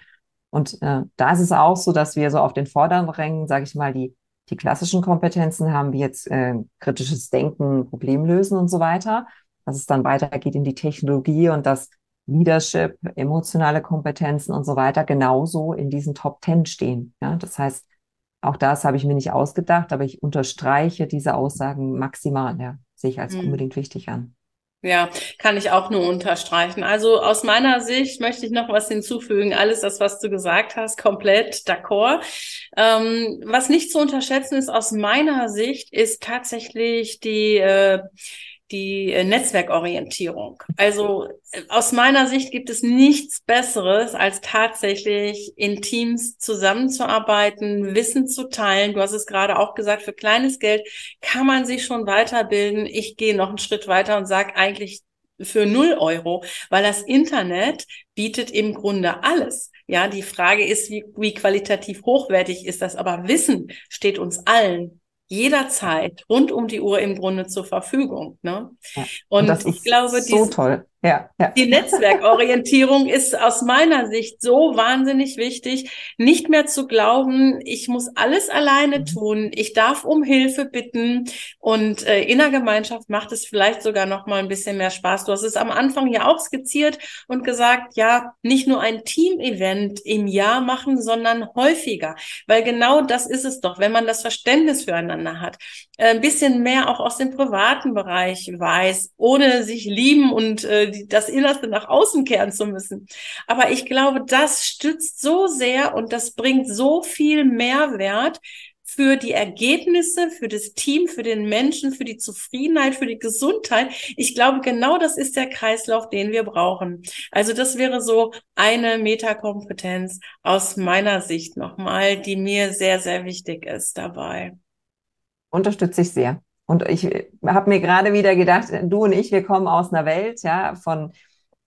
Und äh, da ist es auch so, dass wir so auf den vorderen Rängen, sage ich mal, die, die klassischen Kompetenzen haben, wie jetzt äh, kritisches Denken, Problemlösen und so weiter. Dass es dann weitergeht in die Technologie und das Leadership, emotionale Kompetenzen und so weiter genauso in diesen Top Ten stehen. Ja, das heißt, auch das habe ich mir nicht ausgedacht, aber ich unterstreiche diese Aussagen maximal. Ja, sehe ich als mhm. unbedingt wichtig an. Ja, kann ich auch nur unterstreichen. Also aus meiner Sicht möchte ich noch was hinzufügen. Alles das, was du gesagt hast, komplett d'accord. Ähm, was nicht zu unterschätzen ist aus meiner Sicht, ist tatsächlich die äh, die äh, Netzwerkorientierung. Also äh, aus meiner Sicht gibt es nichts Besseres, als tatsächlich in Teams zusammenzuarbeiten, Wissen zu teilen. Du hast es gerade auch gesagt, für kleines Geld kann man sich schon weiterbilden. Ich gehe noch einen Schritt weiter und sage eigentlich für null Euro, weil das Internet bietet im Grunde alles. Ja, die Frage ist, wie, wie qualitativ hochwertig ist das? Aber Wissen steht uns allen jederzeit rund um die Uhr im Grunde zur Verfügung. Ne? Ja, und, und ich glaube, so toll. Ja, ja. Die Netzwerkorientierung ist aus meiner Sicht so wahnsinnig wichtig, nicht mehr zu glauben, ich muss alles alleine mhm. tun, ich darf um Hilfe bitten und äh, in der Gemeinschaft macht es vielleicht sogar noch mal ein bisschen mehr Spaß. Du hast es am Anfang ja auch skizziert und gesagt, ja, nicht nur ein Team-Event im Jahr machen, sondern häufiger, weil genau das ist es doch, wenn man das Verständnis füreinander hat, äh, ein bisschen mehr auch aus dem privaten Bereich weiß, ohne sich lieben und äh, das Innerste nach außen kehren zu müssen. Aber ich glaube, das stützt so sehr und das bringt so viel Mehrwert für die Ergebnisse, für das Team, für den Menschen, für die Zufriedenheit, für die Gesundheit. Ich glaube, genau das ist der Kreislauf, den wir brauchen. Also das wäre so eine Metakompetenz aus meiner Sicht nochmal, die mir sehr, sehr wichtig ist dabei. Unterstütze ich sehr. Und ich habe mir gerade wieder gedacht, du und ich, wir kommen aus einer Welt, ja, von,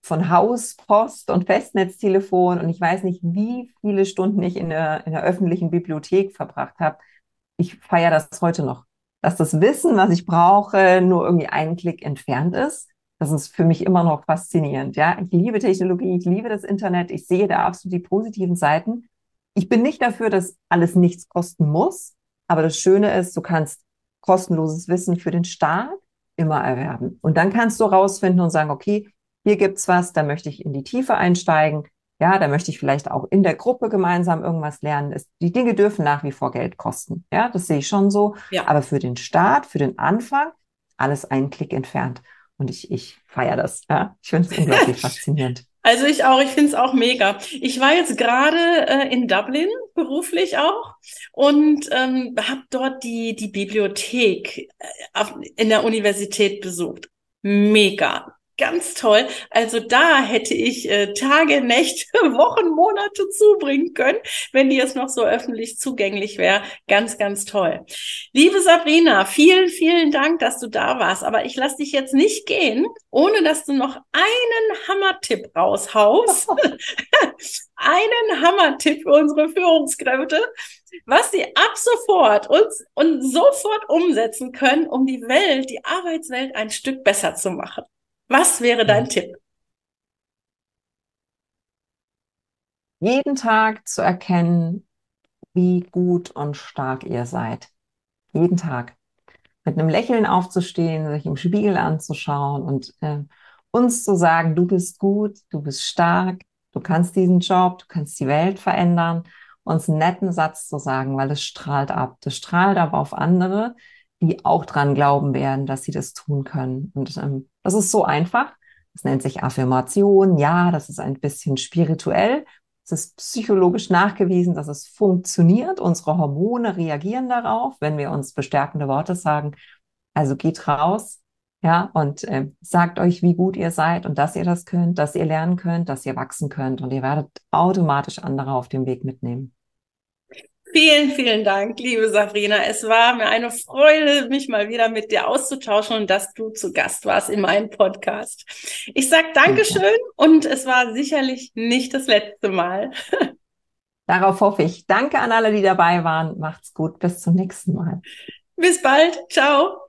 von Haus, Post und Festnetztelefon. Und ich weiß nicht, wie viele Stunden ich in der, in der öffentlichen Bibliothek verbracht habe. Ich feiere das heute noch. Dass das Wissen, was ich brauche, nur irgendwie einen Klick entfernt ist. Das ist für mich immer noch faszinierend. Ja, ich liebe Technologie, ich liebe das Internet, ich sehe da absolut die positiven Seiten. Ich bin nicht dafür, dass alles nichts kosten muss. Aber das Schöne ist, du kannst kostenloses Wissen für den Staat immer erwerben. Und dann kannst du rausfinden und sagen, okay, hier gibt's was, da möchte ich in die Tiefe einsteigen. Ja, da möchte ich vielleicht auch in der Gruppe gemeinsam irgendwas lernen. Es, die Dinge dürfen nach wie vor Geld kosten. Ja, das sehe ich schon so. Ja. Aber für den Start, für den Anfang, alles einen Klick entfernt. Und ich, ich feiere das. Ja, ich finde es unglaublich *laughs* faszinierend. Also ich auch, ich finde es auch mega. Ich war jetzt gerade äh, in Dublin, beruflich auch, und ähm, habe dort die, die Bibliothek äh, in der Universität besucht. Mega ganz toll. Also da hätte ich äh, Tage, Nächte, *laughs* Wochen, Monate zubringen können, wenn die jetzt noch so öffentlich zugänglich wäre. Ganz, ganz toll. Liebe Sabrina, vielen, vielen Dank, dass du da warst. Aber ich lasse dich jetzt nicht gehen, ohne dass du noch einen Hammertipp raushaust. *laughs* *laughs* einen Hammertipp für unsere Führungskräfte, was sie ab sofort uns und sofort umsetzen können, um die Welt, die Arbeitswelt ein Stück besser zu machen. Was wäre dein mhm. Tipp? Jeden Tag zu erkennen, wie gut und stark ihr seid. Jeden Tag. Mit einem Lächeln aufzustehen, sich im Spiegel anzuschauen und äh, uns zu sagen, du bist gut, du bist stark, du kannst diesen Job, du kannst die Welt verändern, uns einen netten Satz zu sagen, weil es strahlt ab. Das strahlt ab auf andere, die auch dran glauben werden, dass sie das tun können. Und ähm, das ist so einfach. Das nennt sich Affirmation. Ja, das ist ein bisschen spirituell. Es ist psychologisch nachgewiesen, dass es funktioniert. Unsere Hormone reagieren darauf, wenn wir uns bestärkende Worte sagen. Also geht raus, ja, und äh, sagt euch, wie gut ihr seid und dass ihr das könnt, dass ihr lernen könnt, dass ihr wachsen könnt und ihr werdet automatisch andere auf dem Weg mitnehmen. Vielen, vielen Dank, liebe Sabrina. Es war mir eine Freude, mich mal wieder mit dir auszutauschen und dass du zu Gast warst in meinem Podcast. Ich sag Dankeschön ja. und es war sicherlich nicht das letzte Mal. *laughs* Darauf hoffe ich. Danke an alle, die dabei waren. Macht's gut. Bis zum nächsten Mal. Bis bald. Ciao.